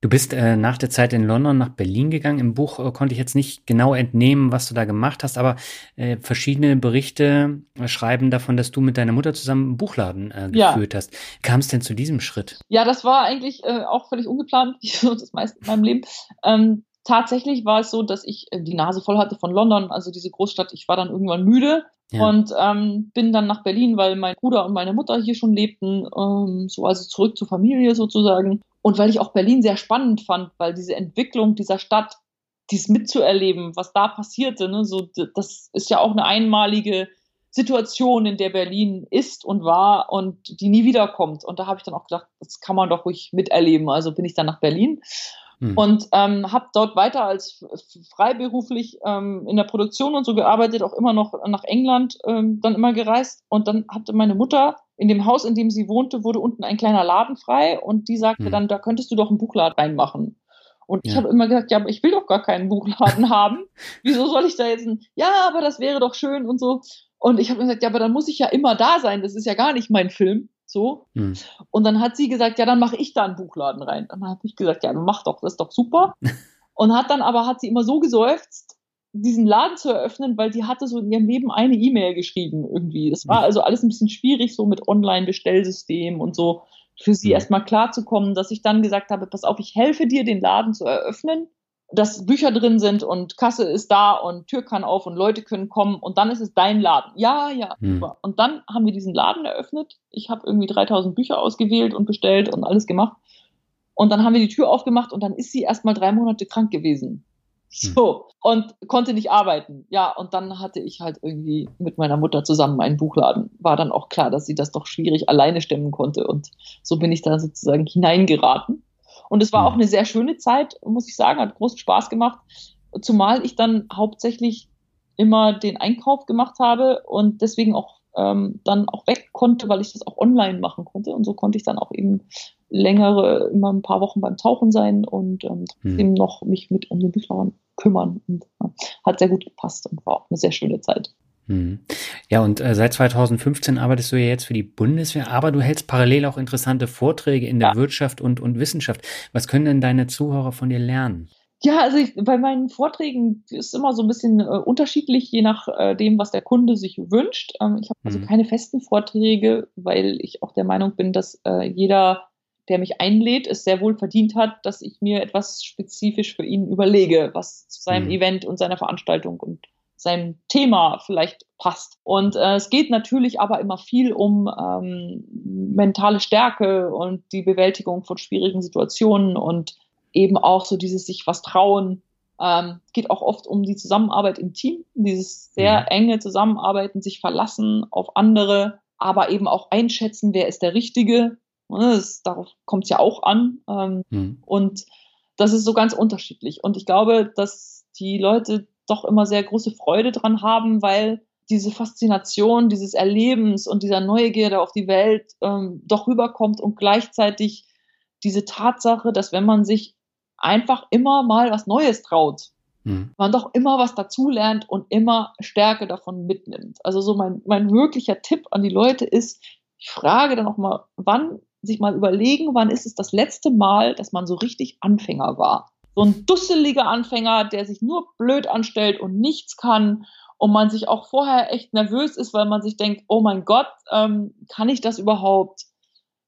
Du bist äh, nach der Zeit in London nach Berlin gegangen. Im Buch äh, konnte ich jetzt nicht genau entnehmen, was du da gemacht hast, aber äh, verschiedene Berichte äh, schreiben davon, dass du mit deiner Mutter zusammen einen Buchladen äh, geführt ja. hast. Kam es denn zu diesem Schritt? Ja, das war eigentlich äh, auch völlig ungeplant, wie so das meiste in meinem Leben. Ähm, tatsächlich war es so, dass ich die Nase voll hatte von London, also diese Großstadt. Ich war dann irgendwann müde ja. Und ähm, bin dann nach Berlin, weil mein Bruder und meine Mutter hier schon lebten, ähm, so also zurück zur Familie sozusagen. Und weil ich auch Berlin sehr spannend fand, weil diese Entwicklung dieser Stadt, dies mitzuerleben, was da passierte, ne, so, das ist ja auch eine einmalige Situation, in der Berlin ist und war und die nie wiederkommt. Und da habe ich dann auch gedacht, das kann man doch ruhig miterleben. Also bin ich dann nach Berlin Mhm. Und ähm, habe dort weiter als freiberuflich ähm, in der Produktion und so gearbeitet, auch immer noch nach England ähm, dann immer gereist. Und dann hatte meine Mutter in dem Haus, in dem sie wohnte, wurde unten ein kleiner Laden frei und die sagte mhm. dann, da könntest du doch einen Buchladen reinmachen. Und ich habe immer gesagt, ja, aber ich will doch gar keinen Buchladen haben. Wieso soll ich da jetzt ein, ja, aber das wäre doch schön und so. Und ich habe gesagt, ja, aber dann muss ich ja immer da sein. Das ist ja gar nicht mein Film. So. Hm. Und dann hat sie gesagt, ja, dann mache ich da einen Buchladen rein. Dann habe ich gesagt, ja, mach doch, das ist doch super. und hat dann aber, hat sie immer so geseufzt, diesen Laden zu eröffnen, weil sie hatte so in ihrem Leben eine E-Mail geschrieben irgendwie. Das war hm. also alles ein bisschen schwierig, so mit Online-Bestellsystem und so für sie mhm. erstmal klarzukommen, dass ich dann gesagt habe, pass auf, ich helfe dir, den Laden zu eröffnen dass Bücher drin sind und Kasse ist da und Tür kann auf und Leute können kommen und dann ist es dein Laden. Ja, ja, hm. super. Und dann haben wir diesen Laden eröffnet. Ich habe irgendwie 3000 Bücher ausgewählt und bestellt und alles gemacht. Und dann haben wir die Tür aufgemacht und dann ist sie erstmal drei Monate krank gewesen. Hm. So. Und konnte nicht arbeiten. Ja, und dann hatte ich halt irgendwie mit meiner Mutter zusammen einen Buchladen. War dann auch klar, dass sie das doch schwierig alleine stemmen konnte. Und so bin ich da sozusagen hineingeraten. Und es war mhm. auch eine sehr schöne Zeit, muss ich sagen, hat großen Spaß gemacht. Zumal ich dann hauptsächlich immer den Einkauf gemacht habe und deswegen auch ähm, dann auch weg konnte, weil ich das auch online machen konnte. Und so konnte ich dann auch eben längere, immer ein paar Wochen beim Tauchen sein und ähm, trotzdem mhm. noch mich mit um den Büchern kümmern. Und ja, hat sehr gut gepasst und war auch eine sehr schöne Zeit. Hm. Ja, und äh, seit 2015 arbeitest du ja jetzt für die Bundeswehr, aber du hältst parallel auch interessante Vorträge in der ja. Wirtschaft und, und Wissenschaft. Was können denn deine Zuhörer von dir lernen? Ja, also ich, bei meinen Vorträgen ist immer so ein bisschen äh, unterschiedlich, je nach äh, dem, was der Kunde sich wünscht. Ähm, ich habe also mhm. keine festen Vorträge, weil ich auch der Meinung bin, dass äh, jeder, der mich einlädt, es sehr wohl verdient hat, dass ich mir etwas spezifisch für ihn überlege, was zu seinem mhm. Event und seiner Veranstaltung und seinem Thema vielleicht passt. Und äh, es geht natürlich aber immer viel um ähm, mentale Stärke und die Bewältigung von schwierigen Situationen und eben auch so dieses sich was trauen. Ähm, geht auch oft um die Zusammenarbeit im Team, dieses sehr mhm. enge Zusammenarbeiten, sich verlassen auf andere, aber eben auch einschätzen, wer ist der Richtige. Ne, das, darauf kommt es ja auch an. Ähm, mhm. Und das ist so ganz unterschiedlich. Und ich glaube, dass die Leute doch immer sehr große Freude dran haben, weil diese Faszination dieses Erlebens und dieser Neugierde auf die Welt ähm, doch rüberkommt und gleichzeitig diese Tatsache, dass wenn man sich einfach immer mal was Neues traut, mhm. man doch immer was dazulernt und immer Stärke davon mitnimmt. Also so mein, mein wirklicher Tipp an die Leute ist, ich frage dann noch mal, wann sich mal überlegen, wann ist es das letzte Mal, dass man so richtig Anfänger war so ein dusseliger Anfänger, der sich nur blöd anstellt und nichts kann und man sich auch vorher echt nervös ist, weil man sich denkt, oh mein Gott, ähm, kann ich das überhaupt?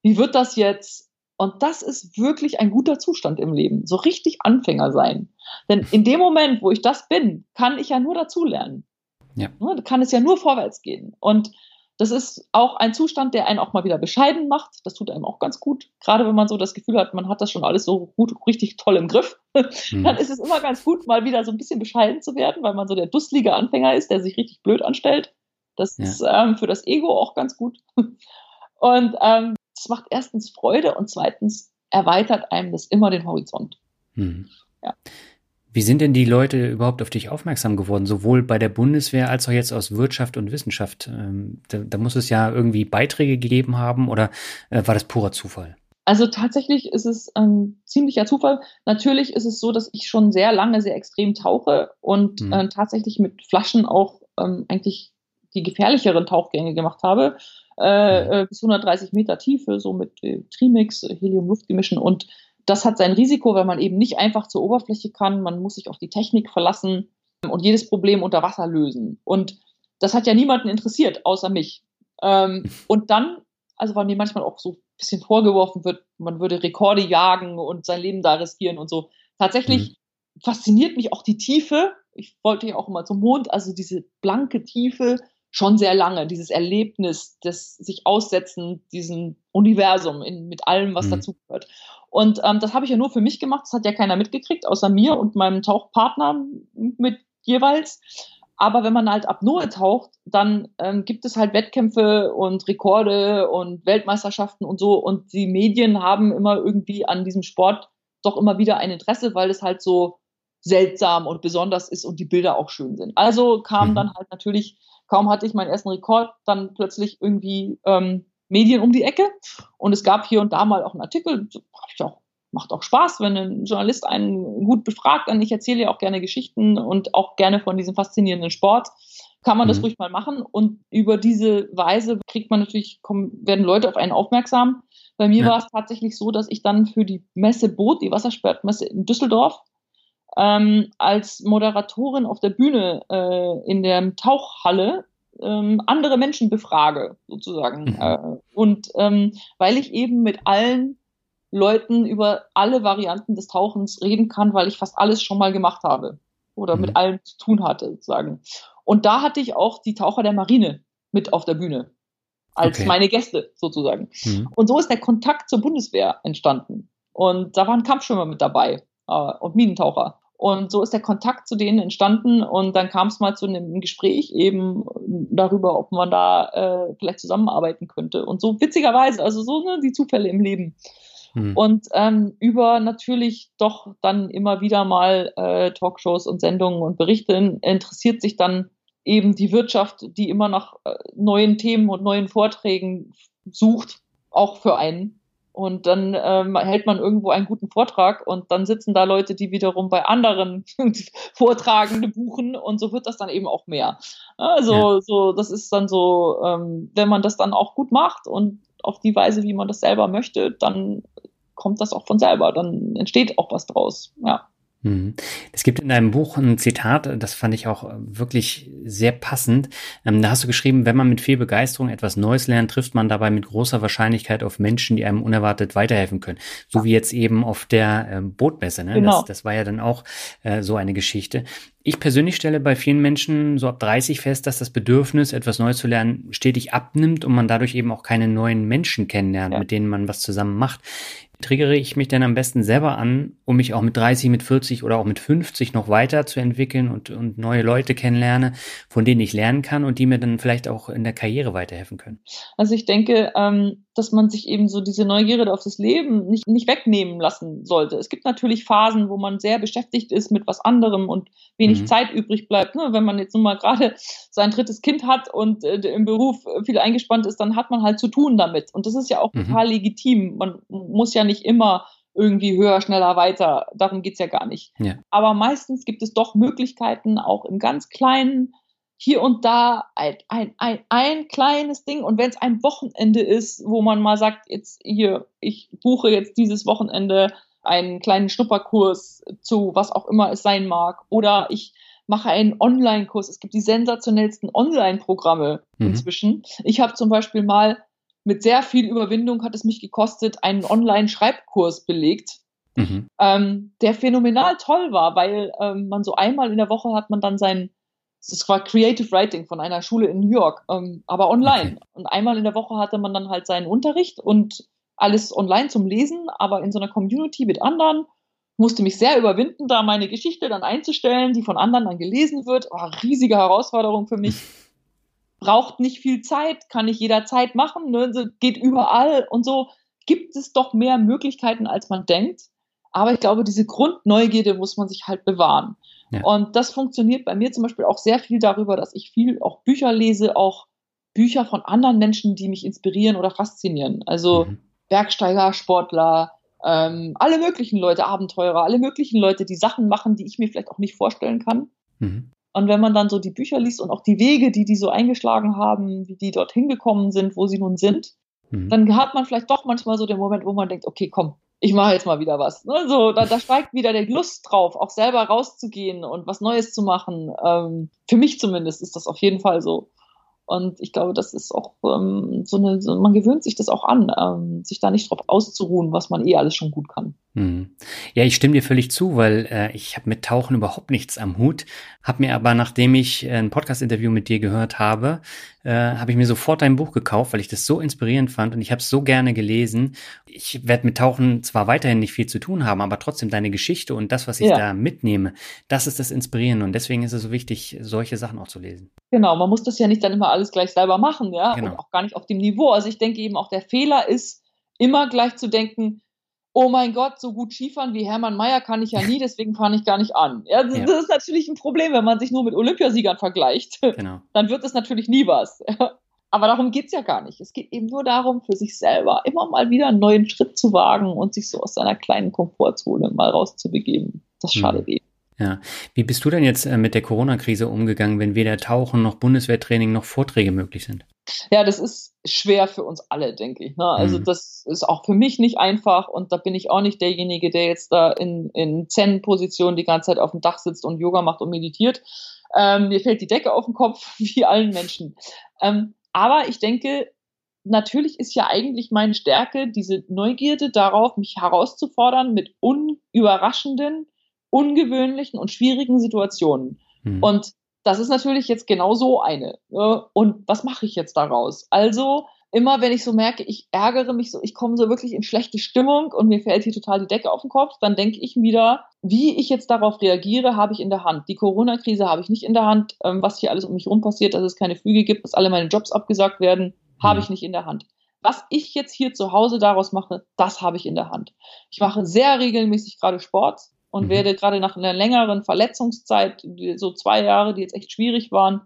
Wie wird das jetzt? Und das ist wirklich ein guter Zustand im Leben. So richtig Anfänger sein. Denn in dem Moment, wo ich das bin, kann ich ja nur dazulernen. Ja. Ne, kann es ja nur vorwärts gehen. Und das ist auch ein Zustand, der einen auch mal wieder bescheiden macht. Das tut einem auch ganz gut. Gerade wenn man so das Gefühl hat, man hat das schon alles so gut, richtig toll im Griff, mhm. dann ist es immer ganz gut, mal wieder so ein bisschen bescheiden zu werden, weil man so der dusselige Anfänger ist, der sich richtig blöd anstellt. Das ja. ist ähm, für das Ego auch ganz gut. Und ähm, es macht erstens Freude und zweitens erweitert einem das immer den Horizont. Mhm. Ja. Wie sind denn die Leute überhaupt auf dich aufmerksam geworden, sowohl bei der Bundeswehr als auch jetzt aus Wirtschaft und Wissenschaft? Ähm, da, da muss es ja irgendwie Beiträge gegeben haben oder äh, war das purer Zufall? Also tatsächlich ist es ein ziemlicher Zufall. Natürlich ist es so, dass ich schon sehr lange sehr extrem tauche und mhm. äh, tatsächlich mit Flaschen auch ähm, eigentlich die gefährlicheren Tauchgänge gemacht habe. Äh, mhm. äh, bis 130 Meter Tiefe, so mit äh, Trimix, Helium-Luftgemischen und das hat sein Risiko, weil man eben nicht einfach zur Oberfläche kann. Man muss sich auf die Technik verlassen und jedes Problem unter Wasser lösen. Und das hat ja niemanden interessiert, außer mich. Ähm, und dann, also weil mir manchmal auch so ein bisschen vorgeworfen wird, man würde Rekorde jagen und sein Leben da riskieren und so. Tatsächlich mhm. fasziniert mich auch die Tiefe. Ich wollte ja auch immer zum Mond, also diese blanke Tiefe schon sehr lange, dieses Erlebnis des sich Aussetzen, diesem Universum in, mit allem, was mhm. dazugehört. Und ähm, das habe ich ja nur für mich gemacht, das hat ja keiner mitgekriegt, außer mir und meinem Tauchpartner mit jeweils. Aber wenn man halt Apnoe taucht, dann ähm, gibt es halt Wettkämpfe und Rekorde und Weltmeisterschaften und so. Und die Medien haben immer irgendwie an diesem Sport doch immer wieder ein Interesse, weil es halt so seltsam und besonders ist und die Bilder auch schön sind. Also kam mhm. dann halt natürlich Kaum hatte ich meinen ersten Rekord, dann plötzlich irgendwie ähm, Medien um die Ecke. Und es gab hier und da mal auch einen Artikel, auch, macht auch Spaß, wenn ein Journalist einen gut befragt. Und ich erzähle ja auch gerne Geschichten und auch gerne von diesem faszinierenden Sport. Kann man das mhm. ruhig mal machen. Und über diese Weise kriegt man natürlich, kommen, werden Leute auf einen aufmerksam. Bei mir ja. war es tatsächlich so, dass ich dann für die Messe Boot, die Wassersportmesse in Düsseldorf, ähm, als Moderatorin auf der Bühne äh, in der Tauchhalle ähm, andere Menschen befrage, sozusagen. Mhm. Äh, und ähm, weil ich eben mit allen Leuten über alle Varianten des Tauchens reden kann, weil ich fast alles schon mal gemacht habe oder mhm. mit allem zu tun hatte, sozusagen. Und da hatte ich auch die Taucher der Marine mit auf der Bühne als okay. meine Gäste sozusagen. Mhm. Und so ist der Kontakt zur Bundeswehr entstanden. Und da waren Kampfschwimmer mit dabei äh, und Minentaucher. Und so ist der Kontakt zu denen entstanden und dann kam es mal zu einem Gespräch eben darüber, ob man da äh, vielleicht zusammenarbeiten könnte. Und so witzigerweise, also so ne, die Zufälle im Leben. Hm. Und ähm, über natürlich doch dann immer wieder mal äh, Talkshows und Sendungen und Berichte interessiert sich dann eben die Wirtschaft, die immer nach äh, neuen Themen und neuen Vorträgen sucht, auch für einen. Und dann ähm, hält man irgendwo einen guten Vortrag und dann sitzen da Leute, die wiederum bei anderen Vortragende buchen und so wird das dann eben auch mehr. Also ja. so, das ist dann so, ähm, wenn man das dann auch gut macht und auf die Weise, wie man das selber möchte, dann kommt das auch von selber, dann entsteht auch was draus. Ja. Mhm. Es gibt in deinem Buch ein Zitat, das fand ich auch wirklich sehr passend. Ähm, da hast du geschrieben, wenn man mit viel Begeisterung etwas Neues lernt, trifft man dabei mit großer Wahrscheinlichkeit auf Menschen, die einem unerwartet weiterhelfen können. So wie jetzt eben auf der ähm, Bootmesse. Ne? Genau. Das, das war ja dann auch äh, so eine Geschichte. Ich persönlich stelle bei vielen Menschen so ab 30 fest, dass das Bedürfnis, etwas Neues zu lernen, stetig abnimmt und man dadurch eben auch keine neuen Menschen kennenlernt, ja. mit denen man was zusammen macht triggere ich mich denn am besten selber an, um mich auch mit 30, mit 40 oder auch mit 50 noch weiterzuentwickeln und, und neue Leute kennenlerne, von denen ich lernen kann und die mir dann vielleicht auch in der Karriere weiterhelfen können? Also ich denke, ähm, dass man sich eben so diese Neugierde auf das Leben nicht, nicht wegnehmen lassen sollte. Es gibt natürlich Phasen, wo man sehr beschäftigt ist mit was anderem und wenig mhm. Zeit übrig bleibt. Ne? Wenn man jetzt nun mal gerade sein drittes Kind hat und äh, im Beruf viel eingespannt ist, dann hat man halt zu tun damit. Und das ist ja auch mhm. total legitim. Man muss ja nicht immer irgendwie höher, schneller, weiter. Darum geht's ja gar nicht. Ja. Aber meistens gibt es doch Möglichkeiten, auch im ganz kleinen, hier und da ein, ein, ein, ein kleines Ding. Und wenn es ein Wochenende ist, wo man mal sagt, jetzt hier, ich buche jetzt dieses Wochenende einen kleinen Schnupperkurs zu was auch immer es sein mag. Oder ich mache einen Online-Kurs. Es gibt die sensationellsten Online-Programme mhm. inzwischen. Ich habe zum Beispiel mal mit sehr viel Überwindung hat es mich gekostet, einen Online-Schreibkurs belegt, mhm. ähm, der phänomenal toll war, weil ähm, man so einmal in der Woche hat man dann sein, das war Creative Writing von einer Schule in New York, ähm, aber online. Und einmal in der Woche hatte man dann halt seinen Unterricht und alles online zum Lesen, aber in so einer Community mit anderen. Musste mich sehr überwinden, da meine Geschichte dann einzustellen, die von anderen dann gelesen wird. Oh, riesige Herausforderung für mich. Braucht nicht viel Zeit, kann ich jederzeit machen, ne? geht überall und so. Gibt es doch mehr Möglichkeiten, als man denkt. Aber ich glaube, diese Grundneugierde muss man sich halt bewahren. Ja. Und das funktioniert bei mir zum Beispiel auch sehr viel darüber, dass ich viel auch Bücher lese, auch Bücher von anderen Menschen, die mich inspirieren oder faszinieren. Also mhm. Bergsteiger, Sportler, ähm, alle möglichen Leute, Abenteurer, alle möglichen Leute, die Sachen machen, die ich mir vielleicht auch nicht vorstellen kann. Mhm. Und wenn man dann so die Bücher liest und auch die Wege, die die so eingeschlagen haben, wie die dorthin gekommen sind, wo sie nun sind, mhm. dann hat man vielleicht doch manchmal so den Moment, wo man denkt, okay, komm, ich mache jetzt mal wieder was. Ne? So, da, da steigt wieder der Lust drauf, auch selber rauszugehen und was Neues zu machen. Ähm, für mich zumindest ist das auf jeden Fall so. Und ich glaube, das ist auch ähm, so eine, so, man gewöhnt sich das auch an, ähm, sich da nicht drauf auszuruhen, was man eh alles schon gut kann. Hm. Ja, ich stimme dir völlig zu, weil äh, ich habe mit Tauchen überhaupt nichts am Hut, habe mir aber, nachdem ich ein Podcast-Interview mit dir gehört habe, äh, habe ich mir sofort dein Buch gekauft, weil ich das so inspirierend fand und ich habe es so gerne gelesen. Ich werde mit Tauchen zwar weiterhin nicht viel zu tun haben, aber trotzdem deine Geschichte und das, was ich ja. da mitnehme, das ist das Inspirierende und deswegen ist es so wichtig, solche Sachen auch zu lesen. Genau, man muss das ja nicht dann immer alles gleich selber machen, ja, genau. und auch gar nicht auf dem Niveau. Also ich denke eben auch der Fehler ist, immer gleich zu denken, oh mein Gott, so gut Skifahren wie Hermann Mayer kann ich ja nie, deswegen fahre ich gar nicht an. Ja, das, ja. das, ist natürlich ein Problem, wenn man sich nur mit Olympiasiegern vergleicht. Genau. Dann wird es natürlich nie was. Aber darum geht es ja gar nicht. Es geht eben nur darum, für sich selber immer mal wieder einen neuen Schritt zu wagen und sich so aus seiner kleinen Komfortzone mal rauszubegeben. Das hm. schadet hm. eben. Ja. Wie bist du denn jetzt äh, mit der Corona-Krise umgegangen, wenn weder Tauchen noch Bundeswehrtraining noch Vorträge möglich sind? Ja, das ist schwer für uns alle, denke ich. Ne? Also mhm. das ist auch für mich nicht einfach und da bin ich auch nicht derjenige, der jetzt da in, in Zen-Position die ganze Zeit auf dem Dach sitzt und Yoga macht und meditiert. Ähm, mir fällt die Decke auf den Kopf, wie allen Menschen. Ähm, aber ich denke, natürlich ist ja eigentlich meine Stärke diese Neugierde darauf, mich herauszufordern mit unüberraschenden, ungewöhnlichen und schwierigen Situationen. Mhm. Und das ist natürlich jetzt genau so eine. Ne? Und was mache ich jetzt daraus? Also, immer wenn ich so merke, ich ärgere mich so, ich komme so wirklich in schlechte Stimmung und mir fällt hier total die Decke auf den Kopf, dann denke ich wieder, wie ich jetzt darauf reagiere, habe ich in der Hand. Die Corona-Krise habe ich nicht in der Hand. Ähm, was hier alles um mich rum passiert, dass es keine Flüge gibt, dass alle meine Jobs abgesagt werden, habe mhm. ich nicht in der Hand. Was ich jetzt hier zu Hause daraus mache, das habe ich in der Hand. Ich mache sehr regelmäßig gerade Sport und mhm. werde gerade nach einer längeren Verletzungszeit, so zwei Jahre, die jetzt echt schwierig waren,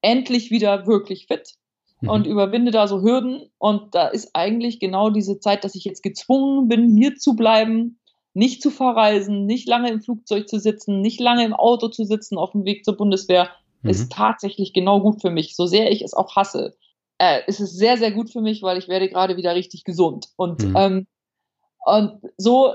endlich wieder wirklich fit mhm. und überwinde da so Hürden. Und da ist eigentlich genau diese Zeit, dass ich jetzt gezwungen bin, hier zu bleiben, nicht zu verreisen, nicht lange im Flugzeug zu sitzen, nicht lange im Auto zu sitzen auf dem Weg zur Bundeswehr, mhm. ist tatsächlich genau gut für mich, so sehr ich es auch hasse. Äh, es ist sehr, sehr gut für mich, weil ich werde gerade wieder richtig gesund. Und, mhm. ähm, und so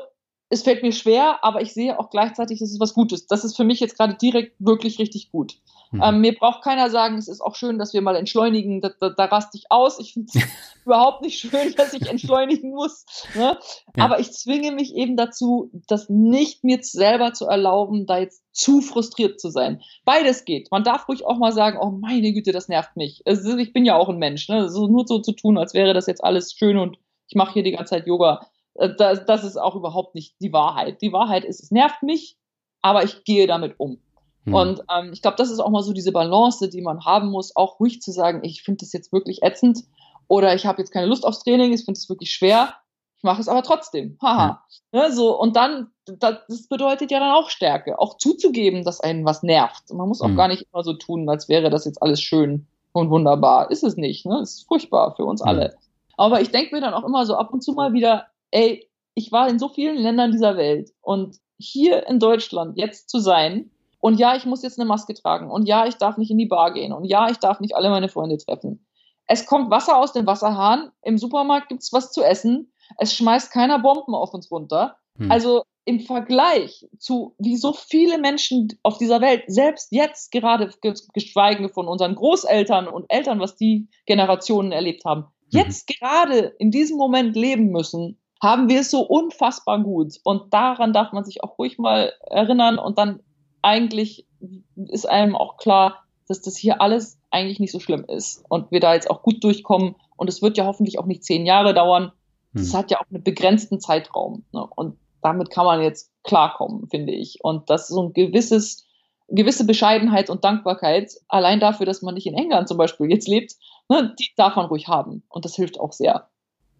es fällt mir schwer, aber ich sehe auch gleichzeitig, das ist was Gutes. Das ist für mich jetzt gerade direkt wirklich richtig gut. Mhm. Ähm, mir braucht keiner sagen, es ist auch schön, dass wir mal entschleunigen. Da, da, da raste ich aus. Ich finde es überhaupt nicht schön, dass ich entschleunigen muss. Ne? Ja. Aber ich zwinge mich eben dazu, das nicht mir selber zu erlauben, da jetzt zu frustriert zu sein. Beides geht. Man darf ruhig auch mal sagen, oh meine Güte, das nervt mich. Also ich bin ja auch ein Mensch. Ne? Nur so zu tun, als wäre das jetzt alles schön und ich mache hier die ganze Zeit Yoga das, das ist auch überhaupt nicht die Wahrheit. Die Wahrheit ist, es nervt mich, aber ich gehe damit um. Hm. Und ähm, ich glaube, das ist auch mal so diese Balance, die man haben muss, auch ruhig zu sagen, ich finde das jetzt wirklich ätzend oder ich habe jetzt keine Lust aufs Training, ich finde es wirklich schwer, ich mache es aber trotzdem. Haha. Ja. Ne, so, und dann, das bedeutet ja dann auch Stärke, auch zuzugeben, dass einen was nervt. Man muss auch hm. gar nicht immer so tun, als wäre das jetzt alles schön und wunderbar. Ist es nicht, ne? Es ist furchtbar für uns hm. alle. Aber ich denke mir dann auch immer so ab und zu mal wieder, ey, ich war in so vielen Ländern dieser Welt und hier in Deutschland jetzt zu sein und ja, ich muss jetzt eine Maske tragen und ja, ich darf nicht in die Bar gehen und ja, ich darf nicht alle meine Freunde treffen. Es kommt Wasser aus dem Wasserhahn, im Supermarkt gibt's was zu essen, es schmeißt keiner Bomben auf uns runter. Hm. Also im Vergleich zu wie so viele Menschen auf dieser Welt, selbst jetzt gerade geschweige von unseren Großeltern und Eltern, was die Generationen erlebt haben, jetzt mhm. gerade in diesem Moment leben müssen, haben wir es so unfassbar gut. Und daran darf man sich auch ruhig mal erinnern. Und dann eigentlich ist einem auch klar, dass das hier alles eigentlich nicht so schlimm ist und wir da jetzt auch gut durchkommen. Und es wird ja hoffentlich auch nicht zehn Jahre dauern. Es hm. hat ja auch einen begrenzten Zeitraum. Ne? Und damit kann man jetzt klarkommen, finde ich. Und das ist so ein gewisses, gewisse Bescheidenheit und Dankbarkeit, allein dafür, dass man nicht in England zum Beispiel jetzt lebt, ne, die darf man ruhig haben. Und das hilft auch sehr.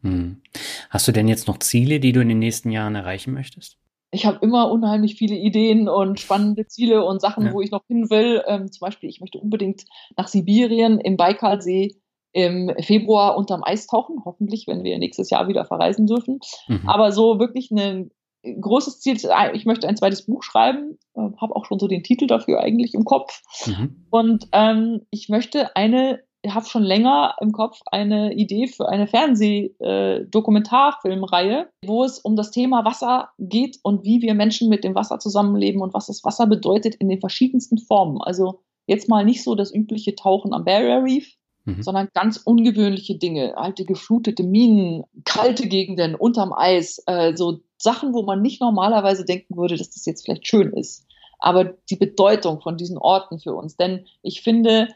Hm. Hast du denn jetzt noch Ziele, die du in den nächsten Jahren erreichen möchtest? ich habe immer unheimlich viele Ideen und spannende Ziele und Sachen, ja. wo ich noch hin will. Ähm, zum Beispiel, ich möchte unbedingt nach Sibirien im Baikalsee im Februar unterm Eis tauchen, hoffentlich, wenn wir nächstes Jahr wieder verreisen dürfen. Mhm. Aber so wirklich ein großes Ziel, ich möchte ein zweites Buch schreiben, äh, habe auch schon so den Titel dafür eigentlich im Kopf. Mhm. Und ähm, ich möchte eine habe schon länger im Kopf eine Idee für eine Fernseh-Dokumentarfilmreihe, äh, wo es um das Thema Wasser geht und wie wir Menschen mit dem Wasser zusammenleben und was das Wasser bedeutet in den verschiedensten Formen. Also jetzt mal nicht so das übliche Tauchen am Barrier Reef, mhm. sondern ganz ungewöhnliche Dinge, alte geflutete Minen, kalte Gegenden unterm Eis, äh, so Sachen, wo man nicht normalerweise denken würde, dass das jetzt vielleicht schön ist. Aber die Bedeutung von diesen Orten für uns. Denn ich finde,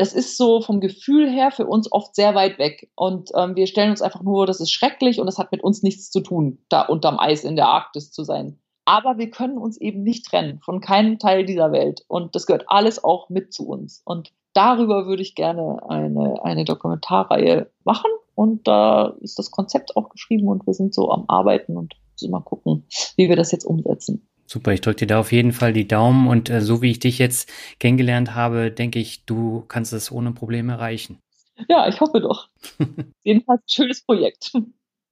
das ist so vom Gefühl her für uns oft sehr weit weg. Und ähm, wir stellen uns einfach nur, das ist schrecklich und das hat mit uns nichts zu tun, da unterm Eis in der Arktis zu sein. Aber wir können uns eben nicht trennen von keinem Teil dieser Welt. Und das gehört alles auch mit zu uns. Und darüber würde ich gerne eine, eine Dokumentarreihe machen. Und da ist das Konzept auch geschrieben und wir sind so am Arbeiten und müssen mal gucken, wie wir das jetzt umsetzen. Super, ich drücke dir da auf jeden Fall die Daumen und äh, so wie ich dich jetzt kennengelernt habe, denke ich, du kannst es ohne Probleme erreichen. Ja, ich hoffe doch. Jedenfalls ein schönes Projekt.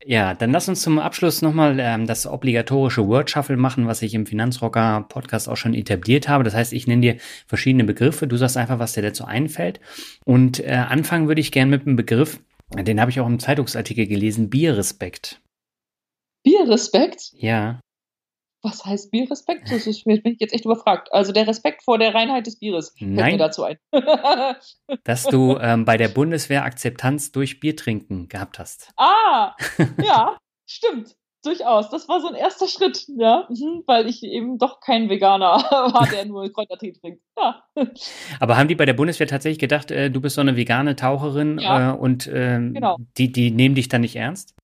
Ja, dann lass uns zum Abschluss nochmal ähm, das obligatorische Word Shuffle machen, was ich im Finanzrocker Podcast auch schon etabliert habe. Das heißt, ich nenne dir verschiedene Begriffe, du sagst einfach, was dir dazu einfällt. Und äh, anfangen würde ich gern mit einem Begriff, den habe ich auch im Zeitungsartikel gelesen, Bierrespekt. Bierrespekt? Ja was heißt Bierrespekt? Das ist, bin ich jetzt echt überfragt. Also der Respekt vor der Reinheit des Bieres fällt Nein, mir dazu ein. dass du ähm, bei der Bundeswehr Akzeptanz durch Biertrinken gehabt hast. Ah, ja, stimmt. Durchaus. Das war so ein erster Schritt, ja, mhm, weil ich eben doch kein Veganer war, der nur Kräutertee trinkt. Ja. Aber haben die bei der Bundeswehr tatsächlich gedacht, äh, du bist so eine vegane Taucherin ja, äh, und äh, genau. die, die nehmen dich dann nicht ernst?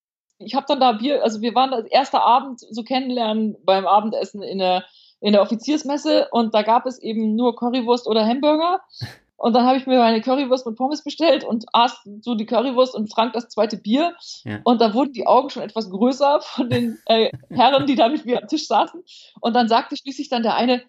Ich habe dann da Bier, also wir waren das erste Abend so kennenlernen beim Abendessen in der, in der Offiziersmesse und da gab es eben nur Currywurst oder Hamburger. Und dann habe ich mir eine Currywurst mit Pommes bestellt und aß so die Currywurst und Frank das zweite Bier. Ja. Und da wurden die Augen schon etwas größer von den äh, Herren, die da mit mir am Tisch saßen. Und dann sagte schließlich dann der eine,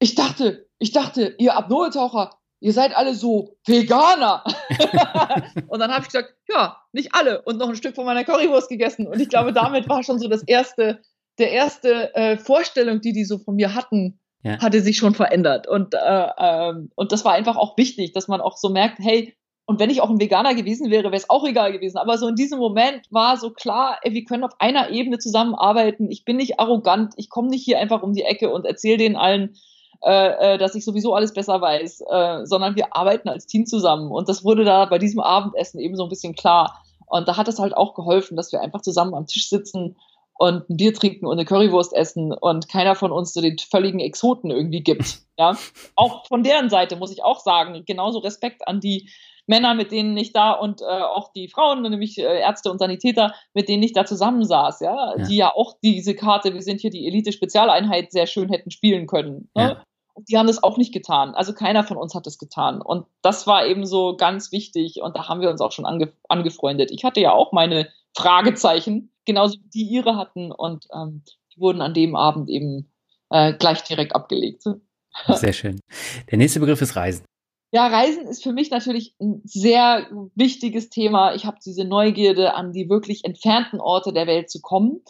ich dachte, ich dachte, ihr Apnoe-Taucher, ihr seid alle so Veganer. und dann habe ich gesagt, ja, nicht alle und noch ein Stück von meiner Currywurst gegessen. Und ich glaube, damit war schon so das erste, der erste äh, Vorstellung, die die so von mir hatten, ja. hatte sich schon verändert. Und, äh, ähm, und das war einfach auch wichtig, dass man auch so merkt, hey, und wenn ich auch ein Veganer gewesen wäre, wäre es auch egal gewesen. Aber so in diesem Moment war so klar, ey, wir können auf einer Ebene zusammenarbeiten. Ich bin nicht arrogant. Ich komme nicht hier einfach um die Ecke und erzähle denen allen, äh, äh, dass ich sowieso alles besser weiß, äh, sondern wir arbeiten als Team zusammen. Und das wurde da bei diesem Abendessen eben so ein bisschen klar. Und da hat es halt auch geholfen, dass wir einfach zusammen am Tisch sitzen und ein Bier trinken und eine Currywurst essen und keiner von uns so den völligen Exoten irgendwie gibt. Ja, auch von deren Seite muss ich auch sagen, genauso Respekt an die Männer, mit denen ich da und äh, auch die Frauen, nämlich äh, Ärzte und Sanitäter, mit denen ich da zusammensaß, ja, ja, die ja auch diese Karte, wir sind hier die Elite-Spezialeinheit, sehr schön hätten spielen können. Ne? Ja. Und die haben das auch nicht getan. Also keiner von uns hat es getan. Und das war eben so ganz wichtig. Und da haben wir uns auch schon ange angefreundet. Ich hatte ja auch meine Fragezeichen, genauso wie die ihre hatten. Und ähm, die wurden an dem Abend eben äh, gleich direkt abgelegt. Sehr schön. Der nächste Begriff ist Reisen. Ja, Reisen ist für mich natürlich ein sehr wichtiges Thema. Ich habe diese Neugierde, an die wirklich entfernten Orte der Welt zu kommen.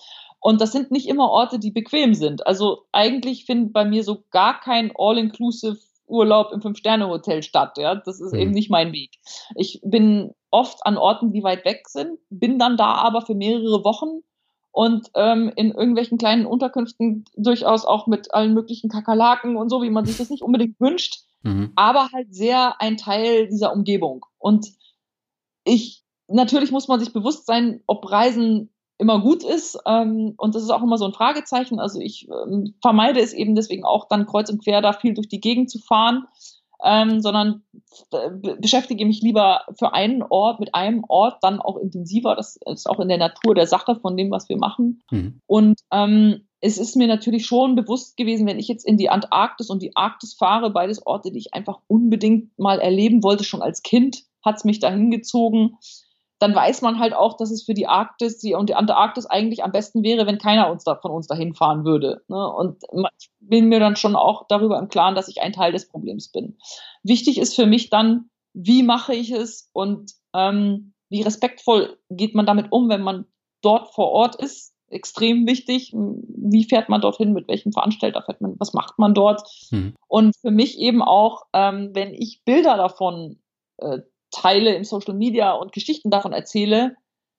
Und das sind nicht immer Orte, die bequem sind. Also eigentlich findet bei mir so gar kein All-Inclusive Urlaub im Fünf-Sterne-Hotel statt. Ja, das ist mhm. eben nicht mein Weg. Ich bin oft an Orten, die weit weg sind, bin dann da aber für mehrere Wochen und ähm, in irgendwelchen kleinen Unterkünften durchaus auch mit allen möglichen Kakerlaken und so, wie man sich das nicht unbedingt wünscht, mhm. aber halt sehr ein Teil dieser Umgebung. Und ich natürlich muss man sich bewusst sein, ob Reisen immer gut ist. Ähm, und das ist auch immer so ein Fragezeichen. Also ich ähm, vermeide es eben deswegen auch dann kreuz und quer da viel durch die Gegend zu fahren, ähm, sondern äh, beschäftige mich lieber für einen Ort mit einem Ort dann auch intensiver. Das ist auch in der Natur der Sache von dem, was wir machen. Mhm. Und ähm, es ist mir natürlich schon bewusst gewesen, wenn ich jetzt in die Antarktis und die Arktis fahre, beides Orte, die ich einfach unbedingt mal erleben wollte, schon als Kind, hat es mich dahin gezogen dann weiß man halt auch, dass es für die Arktis die, und die Antarktis eigentlich am besten wäre, wenn keiner uns da, von uns dahin fahren würde. Ne? Und ich bin mir dann schon auch darüber im Klaren, dass ich ein Teil des Problems bin. Wichtig ist für mich dann, wie mache ich es und ähm, wie respektvoll geht man damit um, wenn man dort vor Ort ist. Extrem wichtig. Wie fährt man dorthin? Mit welchem Veranstalter fährt man? Was macht man dort? Mhm. Und für mich eben auch, ähm, wenn ich Bilder davon äh, teile im Social Media und Geschichten davon erzähle,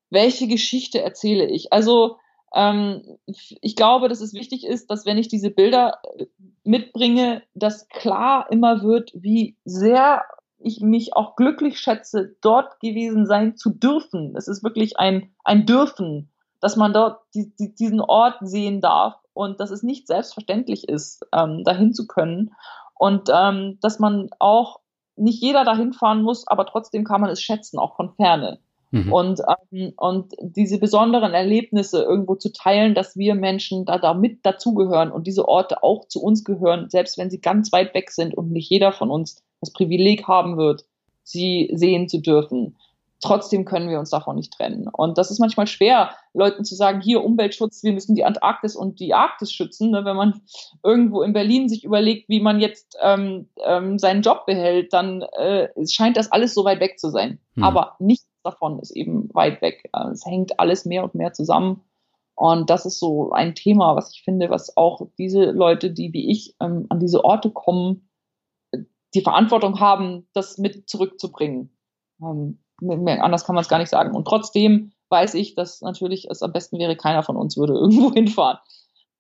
welche Geschichte erzähle ich? Also ähm, ich glaube, dass es wichtig ist, dass wenn ich diese Bilder äh, mitbringe, dass klar immer wird, wie sehr ich mich auch glücklich schätze, dort gewesen sein zu dürfen. Es ist wirklich ein, ein Dürfen, dass man dort die, die, diesen Ort sehen darf und dass es nicht selbstverständlich ist, ähm, dahin zu können. Und ähm, dass man auch nicht jeder dahin fahren muss, aber trotzdem kann man es schätzen, auch von ferne. Mhm. Und, ähm, und diese besonderen Erlebnisse irgendwo zu teilen, dass wir Menschen da, da mit dazugehören und diese Orte auch zu uns gehören, selbst wenn sie ganz weit weg sind und nicht jeder von uns das Privileg haben wird, sie sehen zu dürfen trotzdem können wir uns davon nicht trennen. Und das ist manchmal schwer, Leuten zu sagen, hier Umweltschutz, wir müssen die Antarktis und die Arktis schützen. Ne? Wenn man irgendwo in Berlin sich überlegt, wie man jetzt ähm, ähm, seinen Job behält, dann äh, scheint das alles so weit weg zu sein. Hm. Aber nichts davon ist eben weit weg. Es hängt alles mehr und mehr zusammen. Und das ist so ein Thema, was ich finde, was auch diese Leute, die wie ich ähm, an diese Orte kommen, die Verantwortung haben, das mit zurückzubringen. Ähm, anders kann man es gar nicht sagen. Und trotzdem weiß ich, dass natürlich es am besten wäre, keiner von uns würde irgendwo hinfahren.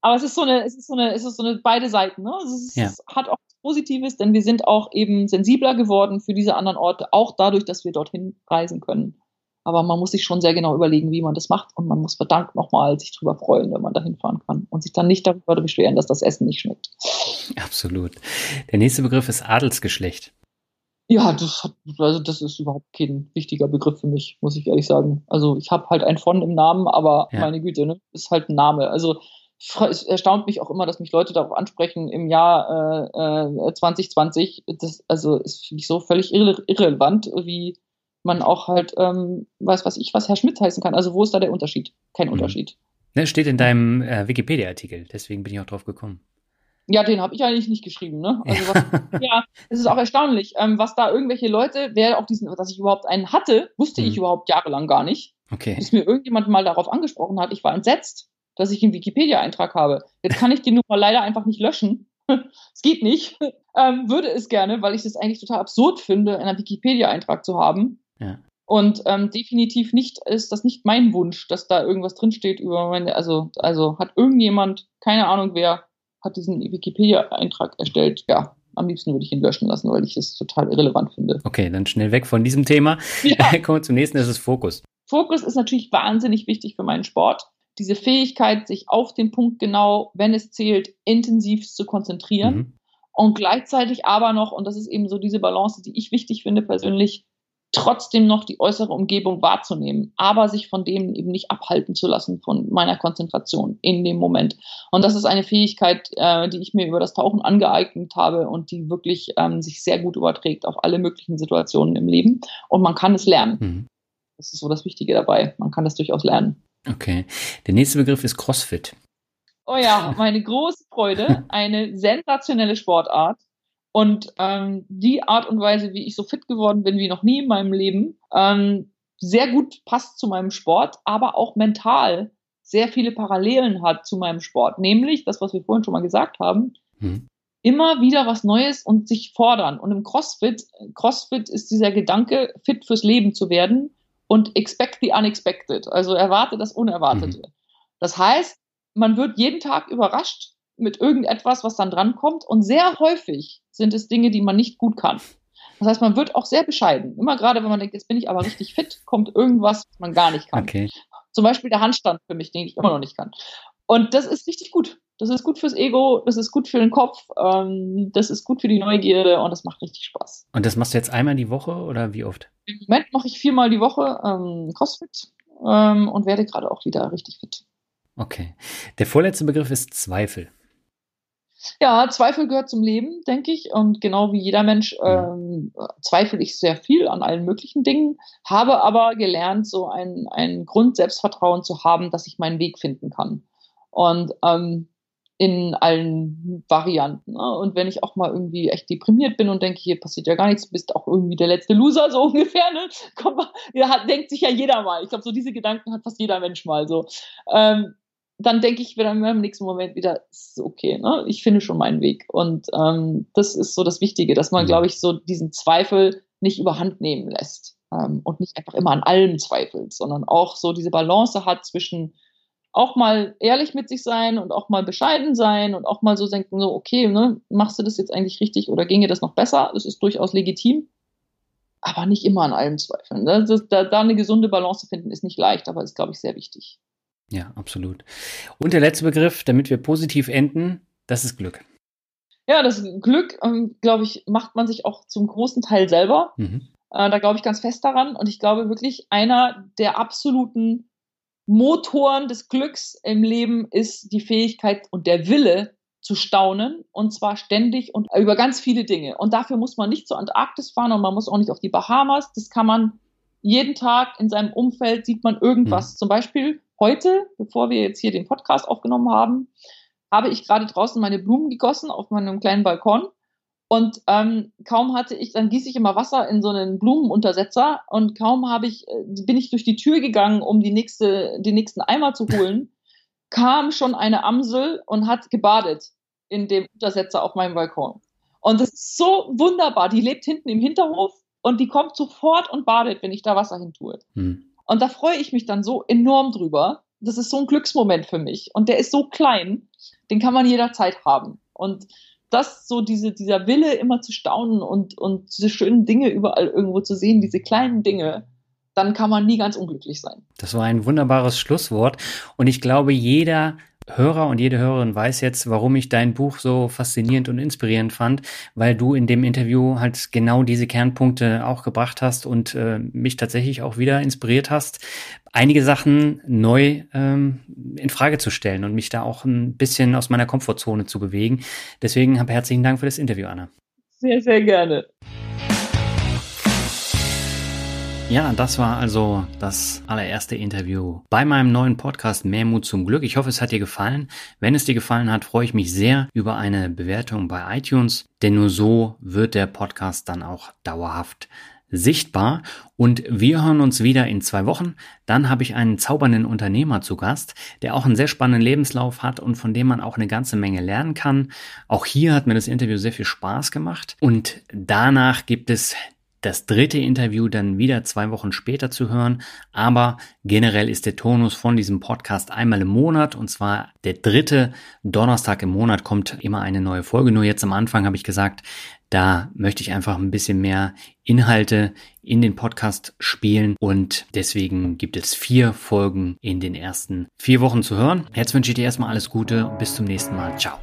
Aber es ist so eine, es ist so eine, es ist so eine beide Seiten. Ne? Es, ist, ja. es hat auch Positives, denn wir sind auch eben sensibler geworden für diese anderen Orte, auch dadurch, dass wir dorthin reisen können. Aber man muss sich schon sehr genau überlegen, wie man das macht und man muss verdammt nochmal sich drüber freuen, wenn man da hinfahren kann und sich dann nicht darüber beschweren, dass das Essen nicht schmeckt. Absolut. Der nächste Begriff ist Adelsgeschlecht. Ja, das, hat, also das ist überhaupt kein wichtiger Begriff für mich, muss ich ehrlich sagen. Also ich habe halt ein von im Namen, aber ja. meine Güte, ne, ist halt ein Name. Also es erstaunt mich auch immer, dass mich Leute darauf ansprechen im Jahr äh, äh, 2020. Das also ist für mich so völlig irre irrelevant, wie man auch halt ähm, weiß, was ich, was Herr Schmidt heißen kann. Also wo ist da der Unterschied? Kein mhm. Unterschied. Ne, steht in deinem äh, Wikipedia-Artikel, deswegen bin ich auch drauf gekommen. Ja, den habe ich eigentlich nicht geschrieben, ne? Also was, ja, es ist auch erstaunlich, ähm, was da irgendwelche Leute, wer auf diesen, dass ich überhaupt einen hatte, wusste mhm. ich überhaupt jahrelang gar nicht. Okay. Bis mir irgendjemand mal darauf angesprochen hat, ich war entsetzt, dass ich einen Wikipedia-Eintrag habe. Jetzt kann ich den nun mal leider einfach nicht löschen. Es geht nicht. Ähm, würde es gerne, weil ich es eigentlich total absurd finde, einen Wikipedia-Eintrag zu haben. Ja. Und ähm, definitiv nicht ist das nicht mein Wunsch, dass da irgendwas drinsteht über meine, also, also hat irgendjemand, keine Ahnung wer, hat diesen Wikipedia-Eintrag erstellt. Ja, am liebsten würde ich ihn löschen lassen, weil ich es total irrelevant finde. Okay, dann schnell weg von diesem Thema. Ja. Kommen wir zum nächsten, das ist Fokus. Fokus ist natürlich wahnsinnig wichtig für meinen Sport. Diese Fähigkeit, sich auf den Punkt genau, wenn es zählt, intensiv zu konzentrieren. Mhm. Und gleichzeitig aber noch, und das ist eben so diese Balance, die ich wichtig finde persönlich, trotzdem noch die äußere Umgebung wahrzunehmen, aber sich von dem eben nicht abhalten zu lassen von meiner Konzentration in dem Moment. Und das ist eine Fähigkeit, äh, die ich mir über das Tauchen angeeignet habe und die wirklich ähm, sich sehr gut überträgt auf alle möglichen Situationen im Leben. Und man kann es lernen. Mhm. Das ist so das Wichtige dabei. Man kann das durchaus lernen. Okay. Der nächste Begriff ist CrossFit. Oh ja, meine große Freude. Eine sensationelle Sportart und ähm, die Art und Weise, wie ich so fit geworden bin wie noch nie in meinem Leben, ähm, sehr gut passt zu meinem Sport, aber auch mental sehr viele Parallelen hat zu meinem Sport. Nämlich das, was wir vorhin schon mal gesagt haben, hm. immer wieder was Neues und sich fordern. Und im CrossFit, CrossFit ist dieser Gedanke, fit fürs Leben zu werden und expect the unexpected. Also erwarte das Unerwartete. Hm. Das heißt, man wird jeden Tag überrascht mit irgendetwas, was dann drankommt. Und sehr häufig sind es Dinge, die man nicht gut kann. Das heißt, man wird auch sehr bescheiden. Immer gerade, wenn man denkt, jetzt bin ich aber richtig fit, kommt irgendwas, was man gar nicht kann. Okay. Zum Beispiel der Handstand für mich, den ich immer noch nicht kann. Und das ist richtig gut. Das ist gut fürs Ego, das ist gut für den Kopf, ähm, das ist gut für die Neugierde und das macht richtig Spaß. Und das machst du jetzt einmal die Woche oder wie oft? Im Moment mache ich viermal die Woche ähm, CrossFit ähm, und werde gerade auch wieder richtig fit. Okay. Der vorletzte Begriff ist Zweifel. Ja, Zweifel gehört zum Leben, denke ich. Und genau wie jeder Mensch ähm, zweifle ich sehr viel an allen möglichen Dingen, habe aber gelernt, so ein, ein Grundselbstvertrauen zu haben, dass ich meinen Weg finden kann. Und ähm, in allen Varianten. Ne? Und wenn ich auch mal irgendwie echt deprimiert bin und denke, hier passiert ja gar nichts, du bist auch irgendwie der letzte Loser, so ungefähr, ne? Komm mal, ja, hat, denkt sich ja jeder mal. Ich glaube, so diese Gedanken hat fast jeder Mensch mal so. Ähm, dann denke ich wieder im nächsten Moment wieder, ist okay, ne? ich finde schon meinen Weg. Und ähm, das ist so das Wichtige, dass man, mhm. glaube ich, so diesen Zweifel nicht überhand nehmen lässt ähm, und nicht einfach immer an allem zweifelt, sondern auch so diese Balance hat zwischen auch mal ehrlich mit sich sein und auch mal bescheiden sein und auch mal so denken, so, okay, ne, machst du das jetzt eigentlich richtig oder ginge das noch besser? Das ist durchaus legitim, aber nicht immer an allem zweifeln. Ne? Das, da, da eine gesunde Balance zu finden, ist nicht leicht, aber ist, glaube ich, sehr wichtig. Ja, absolut. Und der letzte Begriff, damit wir positiv enden, das ist Glück. Ja, das Glück, ähm, glaube ich, macht man sich auch zum großen Teil selber. Mhm. Äh, da glaube ich ganz fest daran. Und ich glaube wirklich, einer der absoluten Motoren des Glücks im Leben ist die Fähigkeit und der Wille zu staunen und zwar ständig und über ganz viele Dinge. Und dafür muss man nicht zur Antarktis fahren und man muss auch nicht auf die Bahamas. Das kann man jeden Tag in seinem Umfeld sieht man irgendwas. Mhm. Zum Beispiel heute, bevor wir jetzt hier den Podcast aufgenommen haben, habe ich gerade draußen meine Blumen gegossen auf meinem kleinen Balkon. Und ähm, kaum hatte ich, dann gieße ich immer Wasser in so einen Blumenuntersetzer und kaum habe ich, äh, bin ich durch die Tür gegangen, um die nächste, den nächsten Eimer zu holen, kam schon eine Amsel und hat gebadet in dem Untersetzer auf meinem Balkon. Und das ist so wunderbar. Die lebt hinten im Hinterhof und die kommt sofort und badet, wenn ich da Wasser hin tue. Hm. Und da freue ich mich dann so enorm drüber. Das ist so ein Glücksmoment für mich. Und der ist so klein, den kann man jederzeit haben. Und das so diese, dieser Wille immer zu staunen und, und diese schönen Dinge überall irgendwo zu sehen, diese kleinen Dinge, dann kann man nie ganz unglücklich sein. Das war ein wunderbares Schlusswort. Und ich glaube, jeder Hörer und jede Hörerin weiß jetzt, warum ich dein Buch so faszinierend und inspirierend fand, weil du in dem Interview halt genau diese Kernpunkte auch gebracht hast und äh, mich tatsächlich auch wieder inspiriert hast, einige Sachen neu ähm, in Frage zu stellen und mich da auch ein bisschen aus meiner Komfortzone zu bewegen. Deswegen herzlichen Dank für das Interview, Anna. Sehr, sehr gerne. Ja, das war also das allererste Interview bei meinem neuen Podcast Mehr Mut zum Glück. Ich hoffe, es hat dir gefallen. Wenn es dir gefallen hat, freue ich mich sehr über eine Bewertung bei iTunes, denn nur so wird der Podcast dann auch dauerhaft sichtbar. Und wir hören uns wieder in zwei Wochen. Dann habe ich einen zaubernden Unternehmer zu Gast, der auch einen sehr spannenden Lebenslauf hat und von dem man auch eine ganze Menge lernen kann. Auch hier hat mir das Interview sehr viel Spaß gemacht. Und danach gibt es das dritte Interview dann wieder zwei Wochen später zu hören. Aber generell ist der Tonus von diesem Podcast einmal im Monat und zwar der dritte Donnerstag im Monat kommt immer eine neue Folge. Nur jetzt am Anfang habe ich gesagt, da möchte ich einfach ein bisschen mehr Inhalte in den Podcast spielen und deswegen gibt es vier Folgen in den ersten vier Wochen zu hören. Jetzt wünsche ich dir erstmal alles Gute und bis zum nächsten Mal. Ciao.